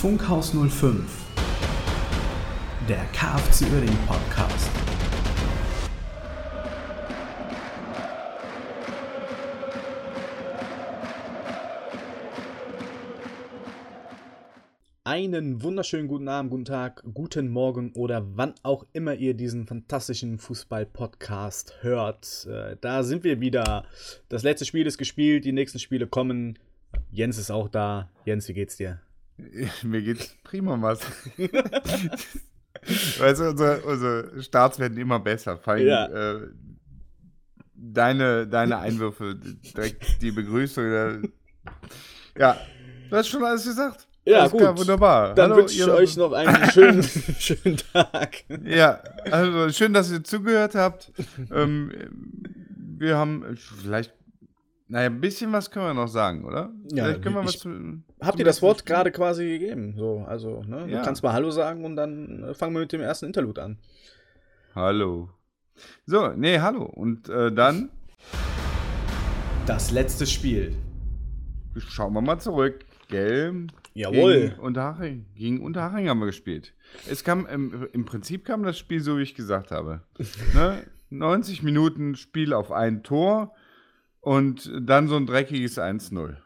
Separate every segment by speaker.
Speaker 1: Funkhaus 05, der KFC Uerdingen Podcast. Einen wunderschönen guten Abend, guten Tag, guten Morgen oder wann auch immer ihr diesen fantastischen Fußball-Podcast hört. Äh, da sind wir wieder. Das letzte Spiel ist gespielt, die nächsten Spiele kommen. Jens ist auch da. Jens, wie geht's dir?
Speaker 2: Mir geht's prima was. weißt du, unsere, unsere Starts werden immer besser. Vor allem,
Speaker 1: Ja.
Speaker 2: äh, deine, deine Einwürfe, direkt die Begrüßung. äh, Ja, du hast schon alles gesagt.
Speaker 1: Ja,
Speaker 2: Alles klar,
Speaker 1: gut.
Speaker 2: wunderbar.
Speaker 1: Dann
Speaker 2: Hallo,
Speaker 1: wünsche ich euch noch einen schönen, schönen Tag.
Speaker 2: Ja, also schön, dass ihr zugehört habt. ähm, wir haben vielleicht, naja, ein bisschen was können wir noch sagen, oder?
Speaker 1: Ja,
Speaker 2: vielleicht können wir was
Speaker 1: ich-
Speaker 2: zu,
Speaker 1: Habt ihr das Wort gerade quasi gegeben? So, also, ne? Du
Speaker 2: Ja.
Speaker 1: kannst mal Hallo sagen und dann äh, fangen wir mit dem ersten Interlude an.
Speaker 2: Hallo. So, nee, hallo. Und äh, dann
Speaker 1: Das letzte Spiel.
Speaker 2: schauen wir mal zurück. Gell?
Speaker 1: Jawohl.
Speaker 2: Gegen Unterhaching, gegen Unterhaching haben wir gespielt. Es kam, im, im Prinzip kam das Spiel so, wie ich gesagt habe. ne? 90 Minuten Spiel auf ein Tor und dann so ein dreckiges 1-0.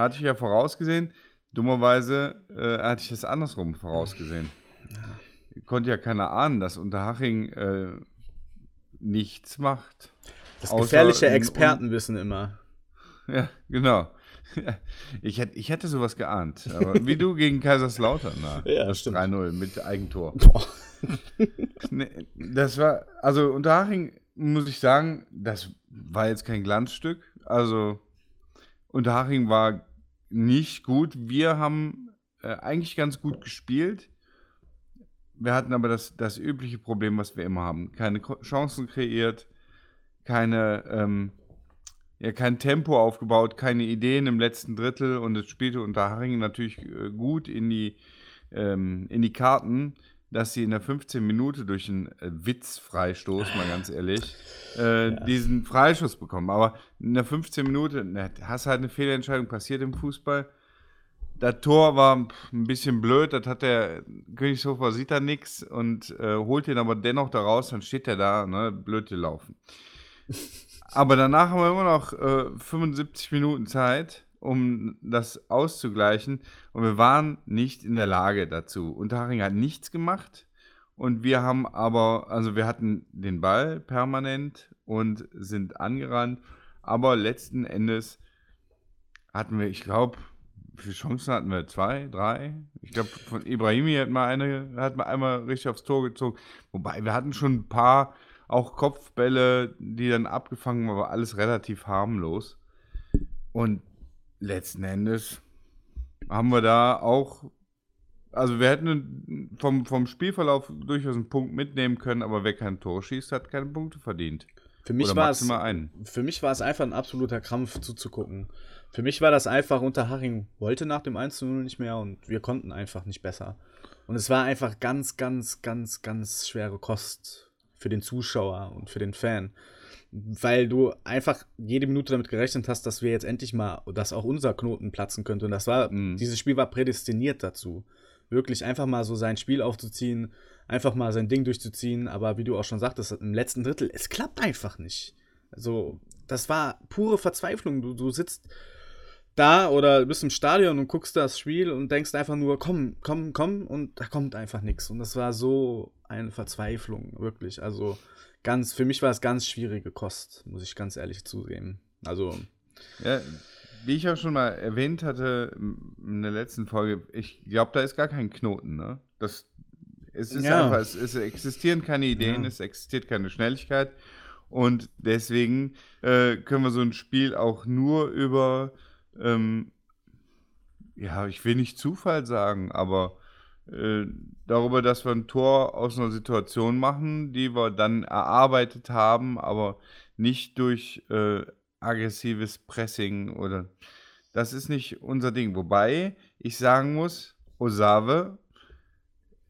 Speaker 2: Hatte ich ja vorausgesehen. Dummerweise äh, hatte ich das andersrum vorausgesehen. Konnte ja keiner ahnen, dass Unterhaching äh, nichts macht.
Speaker 1: Das gefährliche
Speaker 2: in-
Speaker 1: Expertenwissen immer.
Speaker 2: Ja, genau. Ich hätte, ich hätte sowas geahnt. Aber wie du gegen Kaiserslautern, na,
Speaker 1: Ja,
Speaker 2: das
Speaker 1: stimmt.
Speaker 2: 3-0 mit Eigentor.
Speaker 1: Boah.
Speaker 2: Nee, das war, also Unterhaching, muss ich sagen, das war jetzt kein Glanzstück. Also Unterhaching war nicht gut. Wir haben äh, eigentlich ganz gut gespielt. Wir hatten aber das, das übliche Problem, was wir immer haben. Keine Chancen kreiert, keine, ähm, ja, kein Tempo aufgebaut, keine Ideen im letzten Drittel und es spielte Unterhaching natürlich äh, gut in die, ähm, in die Karten, dass sie in der 15 Minute durch einen äh, Witzfreistoß, mal ganz ehrlich, äh, diesen Freischuss bekommen. Aber in der 15 Minute, ne, hast halt eine Fehlentscheidung passiert im Fußball. Das Tor war pff, ein bisschen blöd, das hat der Königshofer sieht da nichts und äh, holt ihn aber dennoch da raus, dann steht er da, ne, blöd gelaufen. Aber danach haben wir immer noch äh, 75 Minuten Zeit, um das auszugleichen. Und wir waren nicht in der Lage dazu. Unterhaching hat nichts gemacht. Und wir haben aber, also wir hatten den Ball permanent und sind angerannt. Aber letzten Endes hatten wir, ich glaube, wie viele Chancen hatten wir? Zwei, drei? Ich glaube, von Ibrahimi hat mal eine, hat mal einmal richtig aufs Tor gezogen. Wobei, wir hatten schon ein paar auch Kopfbälle, die dann abgefangen waren, aber alles relativ harmlos. Und letzten Endes haben wir da auch, also wir hätten vom, vom Spielverlauf durchaus einen Punkt mitnehmen können, aber wer kein Tor schießt, hat keine Punkte verdient.
Speaker 1: Für mich, war es,
Speaker 2: einen.
Speaker 1: für mich war es einfach ein absoluter Krampf zuzugucken. Für mich war das einfach, Unterhaching wollte nach dem 1 0 nicht mehr und wir konnten einfach nicht besser. Und es war einfach ganz, ganz, ganz, ganz schwere Kost für den Zuschauer und für den Fan. Weil du einfach jede Minute damit gerechnet hast, dass wir jetzt endlich mal, dass auch unser Knoten platzen könnte. Und das war,
Speaker 2: Mhm.
Speaker 1: dieses Spiel war prädestiniert dazu. Wirklich einfach mal so sein Spiel aufzuziehen, einfach mal sein Ding durchzuziehen. Aber wie du auch schon sagtest, im letzten Drittel, es klappt einfach nicht. Also, das war pure Verzweiflung. Du, du sitzt da oder bist im Stadion und guckst das Spiel und denkst einfach nur, komm, komm, komm, und da kommt einfach nichts. Und das war so eine Verzweiflung, wirklich. Also, ganz, für mich war es ganz schwierige Kost, muss ich ganz ehrlich zugeben. Also,
Speaker 2: Ja, wie ich auch schon mal erwähnt hatte in der letzten Folge, ich glaube, da ist gar kein Knoten, ne? Das, es ist
Speaker 1: Ja.
Speaker 2: einfach, es, es existieren keine Ideen,
Speaker 1: Ja.
Speaker 2: es existiert keine Schnelligkeit und deswegen äh, können wir so ein Spiel auch nur über, ähm, ja, ich will nicht Zufall sagen, aber äh, darüber, dass wir ein Tor aus einer Situation machen, die wir dann erarbeitet haben, aber nicht durch äh, aggressives Pressing oder das ist nicht unser Ding. Wobei ich sagen muss, Osave,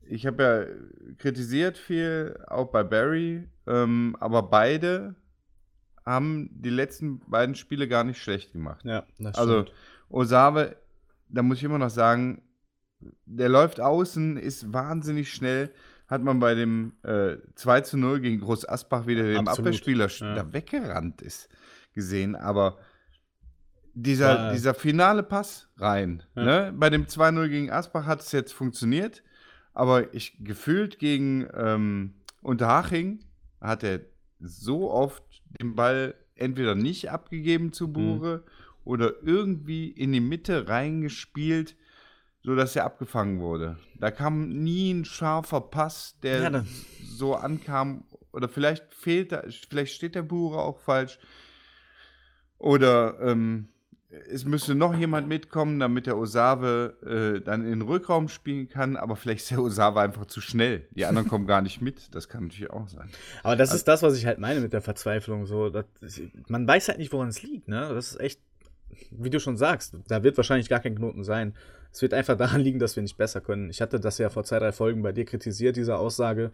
Speaker 2: ich habe ja kritisiert viel, auch bei Barry, ähm, aber beide haben die letzten beiden Spiele gar nicht schlecht gemacht.
Speaker 1: ja, das
Speaker 2: Also
Speaker 1: stimmt.
Speaker 2: Osave, da muss ich immer noch sagen, der läuft außen, ist wahnsinnig schnell. Hat man bei dem äh, 2 zu 0 gegen Groß Asbach wieder dem
Speaker 1: Absolut,
Speaker 2: Abwehrspieler
Speaker 1: ja.
Speaker 2: da weggerannt ist, gesehen. Aber dieser,
Speaker 1: War-
Speaker 2: dieser finale Pass rein.
Speaker 1: Ja.
Speaker 2: Ne? Bei dem 2-0 gegen Asbach hat es jetzt funktioniert. Aber ich gefühlt gegen ähm, Unterhaching hat er so oft den Ball entweder nicht abgegeben zu Bure oder irgendwie in die Mitte reingespielt, sodass er abgefangen wurde. Da kam nie ein scharfer Pass, der
Speaker 1: Ja,
Speaker 2: so ankam. Oder vielleicht fehlt da, vielleicht steht der Bure auch falsch. Oder ähm, es müsste noch jemand mitkommen, damit der Osave äh, dann in den Rückraum spielen kann, aber vielleicht ist der Osave einfach zu schnell. Die anderen kommen gar nicht mit. Das kann natürlich auch sein.
Speaker 1: Aber das ist das, was ich halt meine mit der Verzweiflung. So, das, man weiß halt nicht, woran es liegt. Ne? Das ist echt, wie du schon sagst, da wird wahrscheinlich gar kein Knoten sein. Es wird einfach daran liegen, dass wir nicht besser können. Ich hatte das ja vor zwei, drei Folgen bei dir kritisiert, diese Aussage.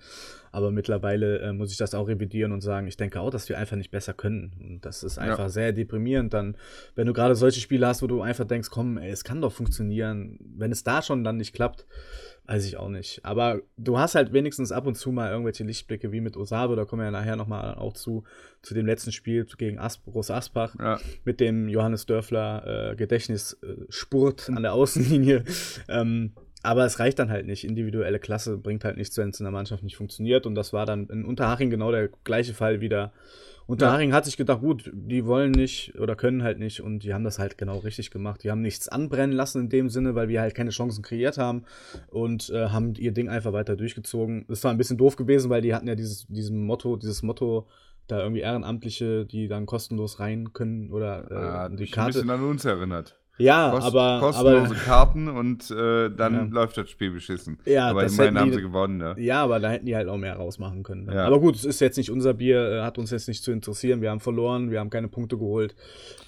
Speaker 1: Aber mittlerweile äh, muss ich das auch revidieren und sagen, ich denke auch, dass wir einfach nicht besser können. Und das ist einfach
Speaker 2: Ja.
Speaker 1: sehr deprimierend. Dann, wenn du gerade solche Spiele hast, wo du einfach denkst, komm, ey, es kann doch funktionieren. Wenn es da schon dann nicht klappt, weiß ich auch nicht. Aber du hast halt wenigstens ab und zu mal irgendwelche Lichtblicke, wie mit Osabe, da kommen wir ja nachher nochmal auch zu, zu dem letzten Spiel gegen Asp Groß Asbach
Speaker 2: Ja.
Speaker 1: mit dem Johannes Dörfler äh, Gedächtnisspurt an der Außenlinie. ähm, aber es reicht dann halt nicht. Individuelle Klasse bringt halt nichts, wenn es in der Mannschaft nicht funktioniert. Und das war dann in Unterhaching genau der gleiche Fall wieder. Unterhaching hat sich gedacht, gut, die wollen nicht oder können halt nicht und die haben das halt genau richtig gemacht. Die haben nichts anbrennen lassen in dem Sinne, weil wir halt keine Chancen kreiert haben und äh, haben ihr Ding einfach weiter durchgezogen. Das war ein bisschen doof gewesen, weil die hatten ja dieses, diesem Motto, dieses Motto, da irgendwie Ehrenamtliche, die dann kostenlos rein können oder äh,
Speaker 2: Ja,
Speaker 1: die
Speaker 2: mich ein
Speaker 1: Karte.
Speaker 2: bisschen an uns erinnert.
Speaker 1: Ja,
Speaker 2: Kost,
Speaker 1: aber,
Speaker 2: kostenlose
Speaker 1: aber
Speaker 2: Karten und äh, dann
Speaker 1: Ja.
Speaker 2: läuft das Spiel beschissen.
Speaker 1: Ja,
Speaker 2: aber immerhin
Speaker 1: hätten
Speaker 2: haben
Speaker 1: die-
Speaker 2: sie gewonnen, ne?
Speaker 1: ja, aber da hätten die halt auch mehr rausmachen können.
Speaker 2: Ja.
Speaker 1: Aber gut, es ist jetzt nicht unser Bier, äh, hat uns jetzt nicht zu interessieren. Wir haben verloren, wir haben keine Punkte geholt,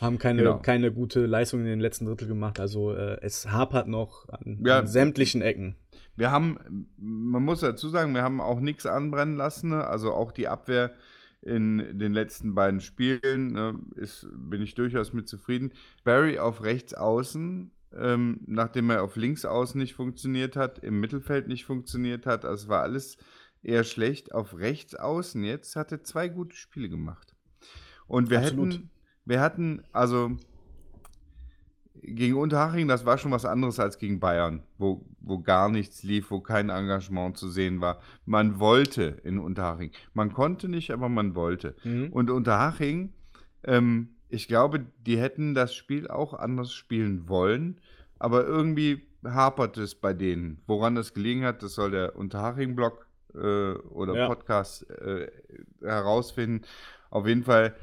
Speaker 1: haben keine,
Speaker 2: Genau.
Speaker 1: keine gute Leistung in den letzten Drittel gemacht. Also äh, es hapert noch an,
Speaker 2: Ja.
Speaker 1: an sämtlichen Ecken.
Speaker 2: Wir haben, man muss dazu sagen, wir haben auch nichts anbrennen lassen. Ne? Also auch die Abwehr in den letzten beiden Spielen ne, ist, bin ich durchaus mit zufrieden. Barry auf rechts außen, ähm, nachdem er auf links außen nicht funktioniert hat, im Mittelfeld nicht funktioniert hat. Also war alles eher schlecht. Auf rechts außen jetzt hat er zwei gute Spiele gemacht. Und wir
Speaker 1: Absolut.
Speaker 2: hätten, wir hatten, also gegen Unterhaching, das war schon was anderes als gegen Bayern, wo, wo gar nichts lief, wo kein Engagement zu sehen war. Man wollte in Unterhaching. Man konnte nicht, aber man wollte.
Speaker 1: Mhm.
Speaker 2: Und Unterhaching, ähm, ich glaube, die hätten das Spiel auch anders spielen wollen, aber irgendwie hapert es bei denen. Woran das gelegen hat, das soll der Unterhaching-Blog äh, oder
Speaker 1: Ja.
Speaker 2: Podcast äh, herausfinden. Auf jeden Fall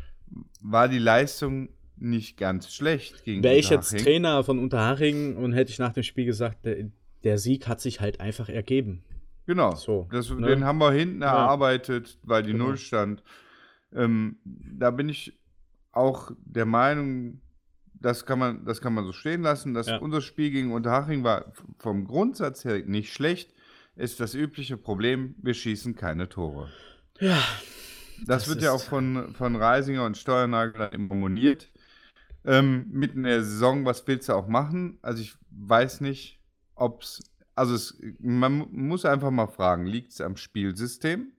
Speaker 2: war die Leistung nicht ganz schlecht gegen
Speaker 1: Wäre ich jetzt. Trainer von Unterhaching und hätte ich nach dem Spiel gesagt, der, der Sieg hat sich halt einfach ergeben.
Speaker 2: Genau.
Speaker 1: So,
Speaker 2: das,
Speaker 1: ne?
Speaker 2: Den haben wir hinten
Speaker 1: Ja.
Speaker 2: erarbeitet, weil die
Speaker 1: Genau.
Speaker 2: Null stand. Ähm, da bin ich auch der Meinung, das kann man, das kann man so stehen lassen. Dass
Speaker 1: Ja.
Speaker 2: Unser Spiel gegen Unterhaching war vom Grundsatz her nicht schlecht. Ist das übliche Problem, wir schießen keine Tore.
Speaker 1: Ja,
Speaker 2: Das,
Speaker 1: Das
Speaker 2: wird ja auch von, von Reisinger und Steuernagel immer moniert. Ähm, mitten in der Saison, was willst du auch machen? Also ich weiß nicht, ob es, also es, man mu- muss einfach mal fragen, liegt es am Spielsystem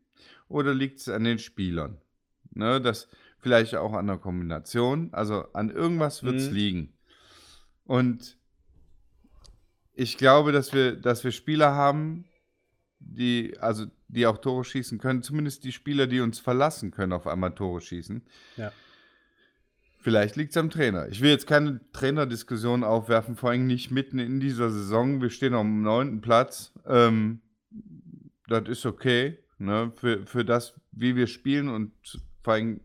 Speaker 2: oder liegt es an den Spielern? Ne, das vielleicht auch an der Kombination, also an irgendwas wird es
Speaker 1: Mhm.
Speaker 2: liegen. Und ich glaube, dass wir, dass wir Spieler haben, die, also die auch Tore schießen können, zumindest die Spieler, die uns verlassen können, auf einmal Tore schießen.
Speaker 1: Ja.
Speaker 2: Vielleicht liegt es am Trainer. Ich will jetzt keine Trainerdiskussion aufwerfen, vor allem nicht mitten in dieser Saison. Wir stehen am neunten Platz. Ähm, das ist okay, ne? Für, für das, wie wir spielen und vor allem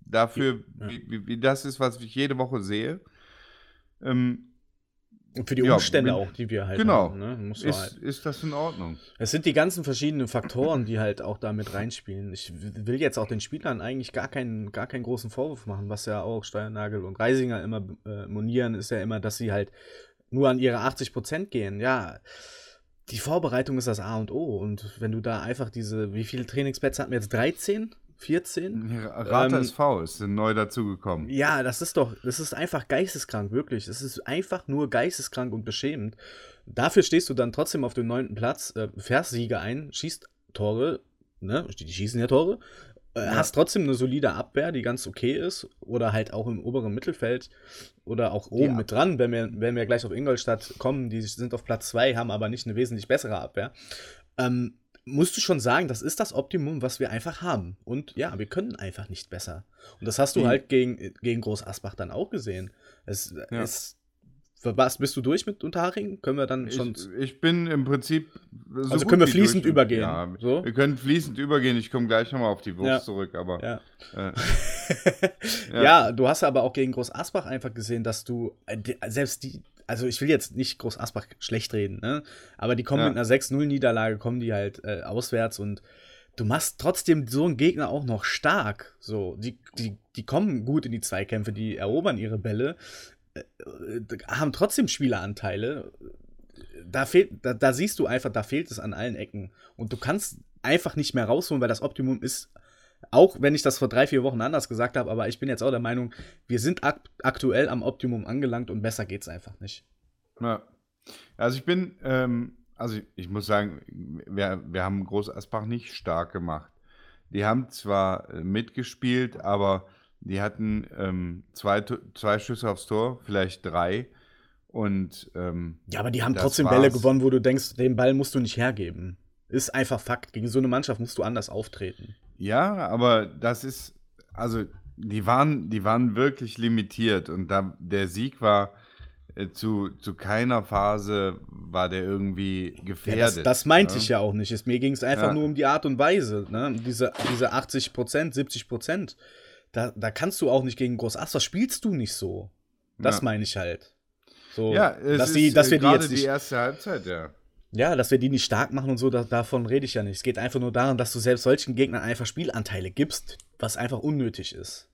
Speaker 2: dafür,
Speaker 1: Ja.
Speaker 2: wie, wie, wie das ist, was ich jede Woche sehe. Ähm,
Speaker 1: und für die
Speaker 2: Ja,
Speaker 1: Umstände
Speaker 2: wenn-
Speaker 1: auch, die wir halt
Speaker 2: genau.
Speaker 1: haben. Ne? Muss
Speaker 2: ist,
Speaker 1: halt.
Speaker 2: ist das in Ordnung?
Speaker 1: Es sind die ganzen verschiedenen Faktoren, die halt auch da mit reinspielen. Ich will jetzt auch den Spielern eigentlich gar keinen, gar keinen großen Vorwurf machen, was ja auch Steuernagel und Reisinger immer äh, monieren, ist ja immer, dass sie halt nur an ihre 80 Prozent gehen. Ja, die Vorbereitung ist das A und O. Und wenn du da einfach diese, wie viele Trainingsplätze hatten wir jetzt? 13? 14.
Speaker 2: Rata ähm, SV ist neu dazugekommen.
Speaker 1: Ja, das ist doch, das ist einfach geisteskrank, wirklich. Das ist einfach nur geisteskrank und beschämend. Dafür stehst du dann trotzdem auf dem neunten Platz, äh, fährst Siege ein, schießt Tore, ne? Die schießen ja Tore. Äh, ja. Hast trotzdem eine solide Abwehr, die ganz okay ist. Oder halt auch im oberen Mittelfeld. Oder auch oben ja. mit dran, wenn wir, wenn wir gleich auf Ingolstadt kommen. Die sind auf Platz 2, haben aber nicht eine wesentlich bessere Abwehr. Ähm, musst du schon sagen, das ist das Optimum, was wir einfach haben. Und ja, wir können einfach nicht besser. Und das hast du mhm. halt gegen, gegen Groß Asbach dann auch gesehen. Es, ja. es was, bist du durch mit Unterhaching? Können wir dann schon.
Speaker 2: Ich, ich bin im Prinzip.
Speaker 1: So also können wir fließend durch. übergehen. Ja,
Speaker 2: so? Wir können fließend übergehen. Ich komme gleich nochmal auf die Wurst ja. zurück, aber.
Speaker 1: Ja. Äh, ja. ja. du hast aber auch gegen Groß Asbach einfach gesehen, dass du äh, selbst die. Also ich will jetzt nicht Groß Asbach schlecht reden, ne? Aber die kommen mit einer 6-0-Niederlage, kommen die halt äh, auswärts und du machst trotzdem so einen Gegner auch noch stark. So, die, die, die kommen gut in die Zweikämpfe, die erobern ihre Bälle. Äh, haben trotzdem Spieleranteile. Da, fehlt, da, da siehst du einfach, da fehlt es an allen Ecken. Und du kannst einfach nicht mehr rausholen, weil das Optimum ist, auch wenn ich das vor drei, vier Wochen anders gesagt habe, aber ich bin jetzt auch der Meinung, wir sind akt aktuell am Optimum angelangt und besser geht es einfach nicht.
Speaker 2: Ja. Also ich bin, ähm, also ich muss sagen, wir, wir haben Groß Asbach nicht stark gemacht. Die haben zwar äh, mitgespielt, aber die hatten ähm, zwei, zwei Schüsse aufs Tor, vielleicht drei. Und ähm,
Speaker 1: ja, aber die haben trotzdem war's. Bälle gewonnen, wo du denkst, den Ball musst du nicht hergeben. Ist einfach Fakt. Gegen so eine Mannschaft musst du anders auftreten.
Speaker 2: Ja, aber das ist, also die waren, die waren wirklich limitiert und da der Sieg war äh, zu, zu keiner Phase war der irgendwie gefährdet. Ja,
Speaker 1: das, das, meinte ne? ich ja auch nicht. Es, mir ging es einfach ja. nur um die Art und Weise. Ne? Diese, diese 80 Prozent, 70 Prozent da, da kannst du auch nicht gegen Groß Astor spielst du nicht so. Das ja. meine ich halt. So,
Speaker 2: ja, dass, die, dass wir die jetzt nicht, die erste Halbzeit, ja.
Speaker 1: Ja, dass wir die nicht stark machen und so, da, davon rede ich ja nicht. Es geht einfach nur darum, dass du selbst solchen Gegnern einfach Spielanteile gibst, was einfach unnötig ist.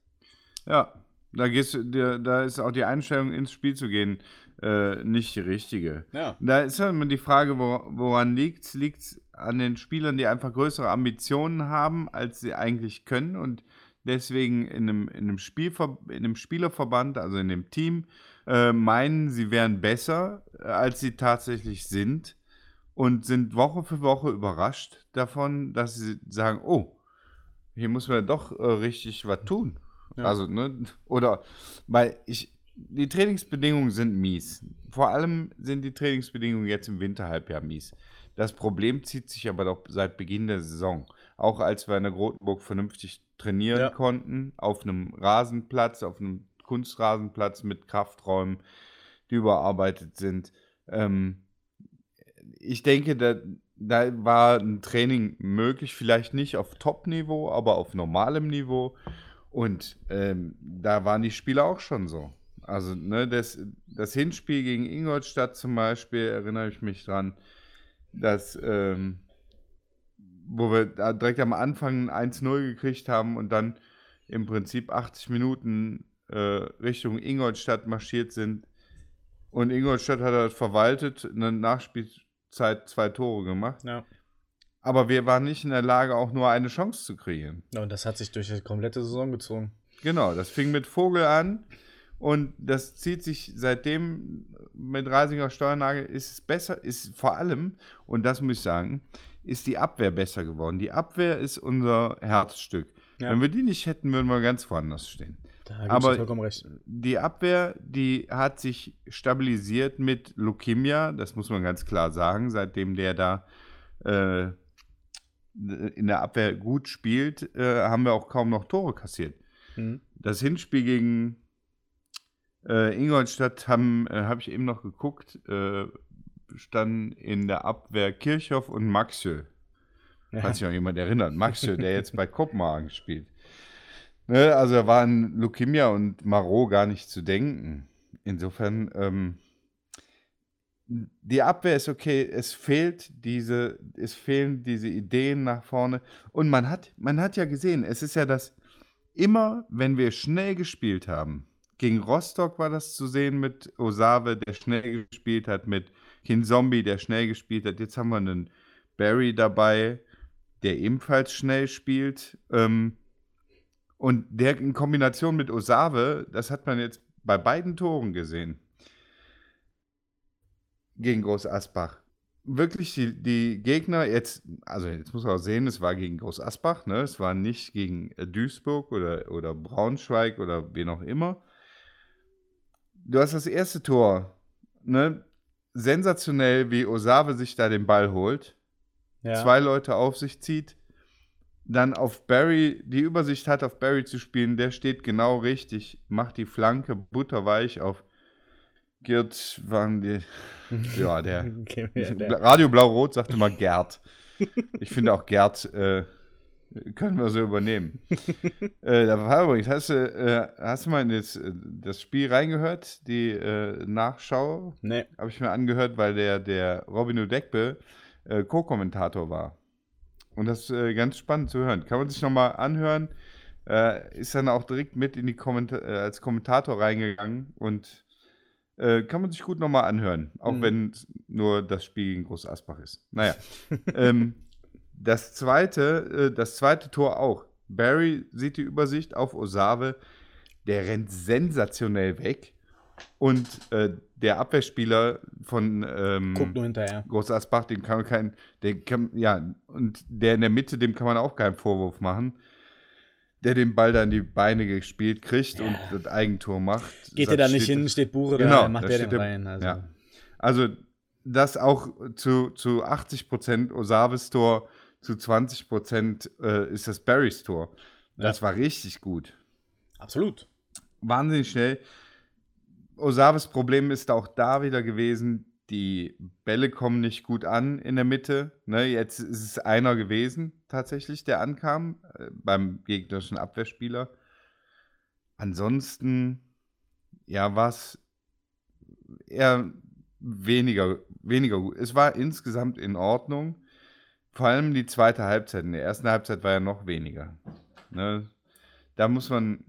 Speaker 2: Ja, da, gehst, da, da ist auch die Einstellung, ins Spiel zu gehen, äh, nicht die richtige. Ja. Da ist halt immer die Frage, wo, woran liegt es? Liegt es an den Spielern, die einfach größere Ambitionen haben, als sie eigentlich können und deswegen in einem, in einem, Spielver in einem Spielerverband, also in dem Team, äh, meinen, sie wären besser, äh, als sie tatsächlich sind und sind Woche für Woche überrascht davon, dass sie sagen, oh, hier muss man doch äh, richtig was tun. Ja. Also, ne, oder, weil ich, die Trainingsbedingungen sind mies. Vor allem sind die Trainingsbedingungen jetzt im Winterhalbjahr mies. Das Problem zieht sich aber doch seit Beginn der Saison. Auch als wir in der Grotenburg vernünftig trainieren ja. konnten, auf einem Rasenplatz, auf einem Kunstrasenplatz mit Krafträumen, die überarbeitet sind. Ähm, ich denke, da, da war ein Training möglich, vielleicht nicht auf Top-Niveau, aber auf normalem Niveau. Und ähm, da waren die Spieler auch schon so. Also ne, das, das Hinspiel gegen Ingolstadt zum Beispiel, erinnere ich mich dran, dass ähm, wo wir direkt am Anfang 1-0 gekriegt haben und dann im Prinzip 80 Minuten äh, Richtung Ingolstadt marschiert sind. Und Ingolstadt hat das verwaltet, in der Nachspielzeit zwei Tore gemacht. Ja. Aber wir waren nicht in der Lage, auch nur eine Chance zu kreieren.
Speaker 1: Ja, und das hat sich durch die komplette Saison gezogen.
Speaker 2: Genau, das fing mit Vogel an und das zieht sich seitdem mit Reisinger Steuernagel ist es besser, ist vor allem, und das muss ich sagen, ist die Abwehr besser geworden. Die Abwehr ist unser Herzstück. Ja. Wenn wir die nicht hätten, würden wir ganz woanders stehen. Aber die Abwehr, die hat sich stabilisiert mit Lukimia, das muss man ganz klar sagen, seitdem der da äh, in der Abwehr gut spielt, äh, haben wir auch kaum noch Tore kassiert. Mhm. Das Hinspiel gegen äh, Ingolstadt haben, äh, habe ich eben noch geguckt, äh, standen in der Abwehr Kirchhoff und Maxö. Ja. Falls sich noch jemand erinnert. Maxö, der jetzt bei Kopenhagen spielt. Ne, also da waren Lukimia und Marot gar nicht zu denken. Insofern, ähm, die Abwehr ist okay, es fehlt diese, es fehlen diese Ideen nach vorne. Und man hat, man hat ja gesehen, es ist ja das, immer wenn wir schnell gespielt haben, gegen Rostock war das zu sehen mit Osave, der schnell gespielt hat, mit Kin Zombie, der schnell gespielt hat. Jetzt haben wir einen Barry dabei, der ebenfalls schnell spielt. Ähm, Und der in Kombination mit Osave, das hat man jetzt bei beiden Toren gesehen. Gegen Groß Asbach. Wirklich die, die Gegner jetzt, also jetzt muss man auch sehen, es war gegen Groß Asbach, ne? Es war nicht gegen äh, Duisburg oder, oder Braunschweig oder wen auch immer. Du hast das erste Tor, ne? Sensationell, wie Osave sich da den Ball holt,
Speaker 1: Ja.
Speaker 2: zwei Leute auf sich zieht, dann auf Barry, die Übersicht hat, auf Barry zu spielen, der steht genau richtig, macht die Flanke butterweich auf Gerd, waren die, ja, der,
Speaker 1: Okay, ja, der.
Speaker 2: Radio Blau-Rot sagt immer Gerd. Ich finde auch Gerd äh, können wir so übernehmen. äh, da war übrigens, hast du, äh, hast du mal in das, äh, das Spiel reingehört, die äh, Nachschau?
Speaker 1: Nee.
Speaker 2: Habe ich mir angehört, weil der, der Robin Udekbe äh, Co-Kommentator war. Und das ist äh, ganz spannend zu hören. Kann man sich nochmal anhören. Äh, ist dann auch direkt mit in die Komment äh, als Kommentator reingegangen und äh, kann man sich gut nochmal anhören. Auch
Speaker 1: Mhm.
Speaker 2: wenn nur das Spiel gegen Groß Asbach ist. Naja. ähm, das zweite, äh, das zweite Tor auch. Barry sieht die Übersicht auf Osave. Der rennt sensationell weg. Und äh, der Abwehrspieler von ähm,
Speaker 1: Guck nur hinterher.
Speaker 2: Groß Asbach, den kann man kein, den kann, ja, und der in der Mitte, dem kann man auch keinen Vorwurf machen. Der den Ball dann die Beine gespielt kriegt und das Eigentor macht.
Speaker 1: Geht er da nicht hin, steht Bure
Speaker 2: Genau,
Speaker 1: da, macht der den
Speaker 2: der-
Speaker 1: rein. Also.
Speaker 2: ja. Also, das auch zu, zu 80% Osaves Tor, zu 20% äh, ist das Barrys Tor. Das war richtig gut.
Speaker 1: Absolut.
Speaker 2: Wahnsinnig schnell. Osaves Problem ist auch da wieder gewesen, die Bälle kommen nicht gut an in der Mitte. Ne, jetzt ist es einer gewesen, tatsächlich, der ankam, äh, beim gegnerischen Abwehrspieler. Ansonsten, ja, war es eher weniger, weniger gut. Es war insgesamt in Ordnung. Vor allem die zweite Halbzeit. In der ersten Halbzeit war ja noch weniger. Ne? Da muss man,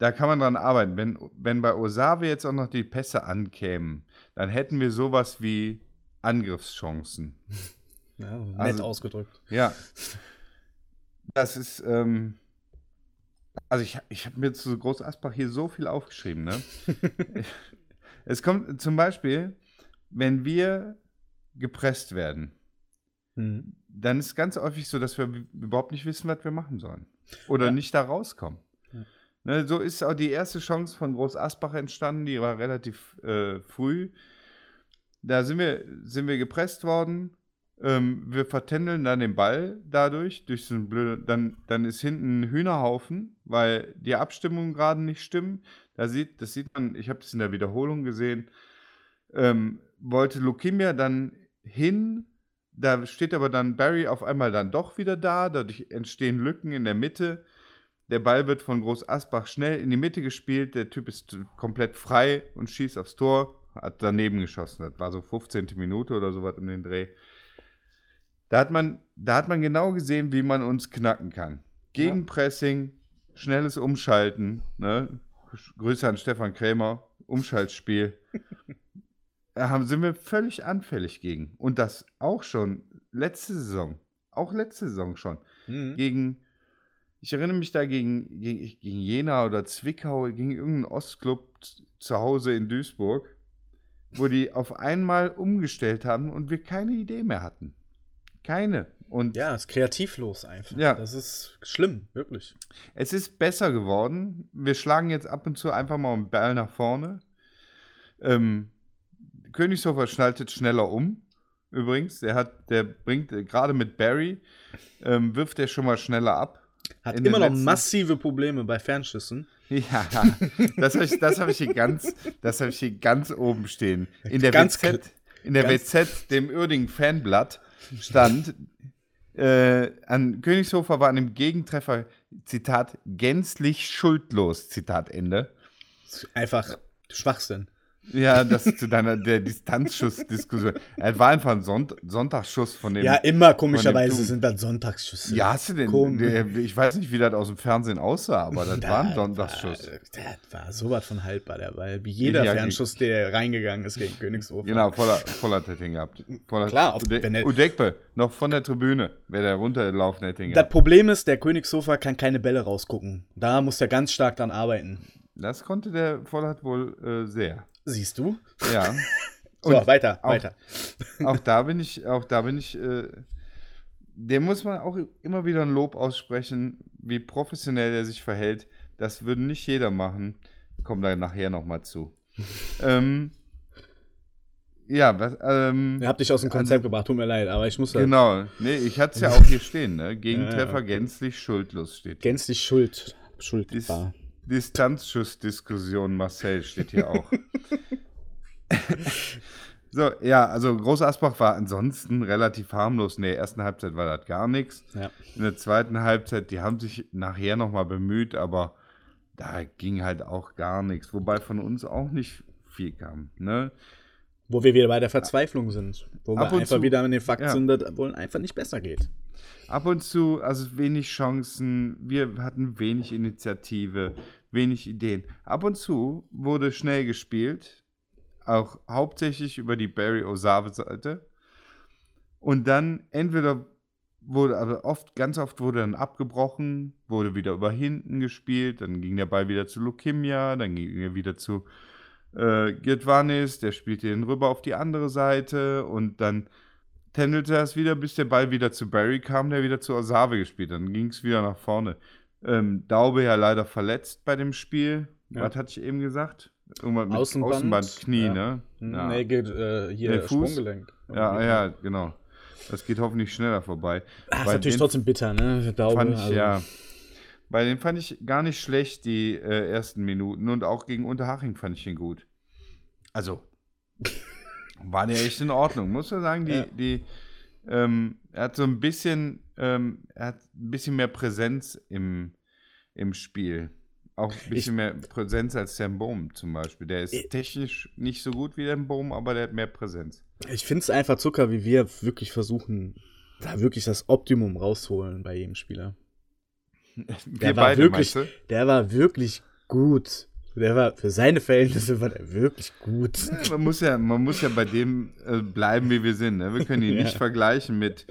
Speaker 2: da kann man dran arbeiten. Wenn, wenn bei Osave jetzt auch noch die Pässe ankämen, dann hätten wir sowas wie Angriffschancen.
Speaker 1: Ja, nett
Speaker 2: Also-
Speaker 1: ausgedrückt.
Speaker 2: Ja. Das ist, ähm, also ich, ich habe mir zu Groß Asbach hier so viel aufgeschrieben, ne? es kommt zum Beispiel, wenn wir gepresst werden,
Speaker 1: Hm.
Speaker 2: dann ist ganz häufig so, dass wir überhaupt nicht wissen, was wir machen sollen. Oder
Speaker 1: Ja.
Speaker 2: nicht da rauskommen. Ne, so ist auch die erste Chance von Groß Asbach entstanden, die war relativ äh, früh. Da sind wir, sind wir gepresst worden. Ähm, wir vertändeln dann den Ball dadurch, durch so blöde, dann, dann ist hinten ein Hühnerhaufen, weil die Abstimmungen gerade nicht stimmen. Da sieht, das sieht man, ich habe das in der Wiederholung gesehen, ähm, wollte Lukimia dann hin, da steht aber dann Barry auf einmal dann doch wieder da, dadurch entstehen Lücken in der Mitte. Der Ball wird von Groß Asbach schnell in die Mitte gespielt, der Typ ist komplett frei und schießt aufs Tor, hat daneben geschossen. Das war so 15. Minute oder sowas um den Dreh. Da hat man, da hat man genau gesehen, wie man uns knacken kann. Gegenpressing, schnelles Umschalten, ne? Grüße an Stefan Krämer, Umschaltspiel. Da haben, sind wir völlig anfällig gegen. Und das auch schon letzte Saison. Auch letzte Saison schon.
Speaker 1: Hm.
Speaker 2: Gegen, ich erinnere mich da gegen, gegen, gegen Jena oder Zwickau, gegen irgendeinen Ostclub zu Hause in Duisburg, wo die auf einmal umgestellt haben und wir keine Idee mehr hatten. Keine. Und
Speaker 1: Ja, ist kreativlos einfach.
Speaker 2: Ja.
Speaker 1: Das ist schlimm, wirklich.
Speaker 2: Es ist besser geworden. Wir schlagen jetzt ab und zu einfach mal einen Ball nach vorne. Ähm, Königshofer schnaltet schneller um. Übrigens, der hat, der bringt äh, gerade mit Barry, ähm, wirft er schon mal schneller ab.
Speaker 1: Hat immer noch
Speaker 2: letzten-
Speaker 1: massive Probleme bei Fernschüssen.
Speaker 2: Ja, das habe ich, das hab ich hier ganz, das habe ich hier ganz oben stehen. In der
Speaker 1: Ganz
Speaker 2: WZ, in der WZ, dem Uerdingen Fanblatt, stand, äh, an Königshofer war an dem Gegentreffer, Zitat, gänzlich schuldlos, Zitat Ende.
Speaker 1: Einfach Schwachsinn.
Speaker 2: Ja, das zu deiner der Distanzschuss-Diskussion. Es war einfach ein Sonnt Sonntagsschuss von dem.
Speaker 1: Ja, immer komischerweise sind das Sonntagsschüsse.
Speaker 2: Ja, hast du denn? Der, ich weiß nicht, wie das aus dem Fernsehen aussah, aber das war ein Sonntagsschuss.
Speaker 1: Das war sowas von haltbar, der Ball. Wie jeder ja, Fernschuss, der reingegangen ist gegen Königshofen.
Speaker 2: Genau, voller, voller Tetting gehabt. Voller
Speaker 1: Klar,
Speaker 2: auf, Ude wenn Udekbe, noch von der Tribüne, wäre der runtergelaufen hätte.
Speaker 1: Das Problem ist, der Königshofer kann keine Bälle rausgucken. Da muss er ganz stark dran arbeiten.
Speaker 2: Das konnte der Vollert wohl äh, sehr.
Speaker 1: Siehst du?
Speaker 2: Ja.
Speaker 1: so, weiter,
Speaker 2: auch,
Speaker 1: weiter.
Speaker 2: Auch da bin ich, auch da bin ich, äh, dem muss man auch immer wieder ein Lob aussprechen, wie professionell er sich verhält. Das würde nicht jeder machen. Kommen da nachher nochmal zu. ähm, ja, was, ähm,
Speaker 1: Ihr habt dich aus dem Konzept also, gebracht, tut mir leid, aber ich muss
Speaker 2: da. Genau, nee, ich hatte es ja auch hier stehen, ne? Gegentreffer ja, okay. gänzlich schuldlos steht.
Speaker 1: Gänzlich schuld, schuldbar.
Speaker 2: Distanzschussdiskussion Marcel steht hier auch. so, ja, also Groß Asbach war ansonsten relativ harmlos. In der ersten Halbzeit war das gar nichts.
Speaker 1: Ja.
Speaker 2: In der zweiten Halbzeit, die haben sich nachher nochmal bemüht, aber da ging halt auch gar nichts. Wobei von uns auch nicht viel kam. Ne?
Speaker 1: Wo wir wieder bei der Verzweiflung sind. Wo wir einfach zu, wieder an den Fakt ja. sind, dass es wohl einfach nicht besser geht.
Speaker 2: Ab und zu, also wenig Chancen, wir hatten wenig Initiative wenig Ideen. Ab und zu wurde schnell gespielt, auch hauptsächlich über die Barry Osave-Seite. Und dann entweder wurde, aber oft, ganz oft wurde dann abgebrochen, wurde wieder über hinten gespielt, dann ging der Ball wieder zu Lukimia, dann ging er wieder zu äh, Gitwanis, der spielte ihn rüber auf die andere Seite und dann tändelte er es wieder, bis der Ball wieder zu Barry kam, der wieder zu Osave gespielt. Dann ging es wieder nach vorne. Ähm, Daube ja leider verletzt bei dem Spiel. Ja. Was hatte ich eben gesagt?
Speaker 1: Irgendwann mit Außenband,
Speaker 2: Außenband Knie,
Speaker 1: ja.
Speaker 2: ne?
Speaker 1: Ja. Nee, geht äh, hier nee, Fuß. Sprunggelenk.
Speaker 2: Ja, ja, genau. Das geht hoffentlich schneller vorbei.
Speaker 1: Ach, ist natürlich trotzdem bitter, ne?
Speaker 2: Daube, fand ich, also. ja. Bei dem fand ich gar nicht schlecht, die äh, ersten Minuten. Und auch gegen Unterhaching fand ich ihn gut. Also, war der echt in Ordnung. Muss man sagen, die, ja. die ähm, er hat so ein bisschen, ähm, er hat ein bisschen mehr Präsenz im, im Spiel. Auch ein bisschen ich, mehr Präsenz als der Bohm zum Beispiel. Der ist ich, technisch nicht so gut wie der Bohm, aber der hat mehr Präsenz.
Speaker 1: Ich finde es einfach Zucker, wie wir wirklich versuchen, da wirklich das Optimum rausholen bei jedem Spieler. Der war beide, wirklich, der war wirklich gut. Der war für seine Verhältnisse war der wirklich gut.
Speaker 2: Ja, man, muss ja, man muss ja bei dem äh, bleiben, wie wir sind. Ne? Wir können ihn ja. nicht vergleichen mit,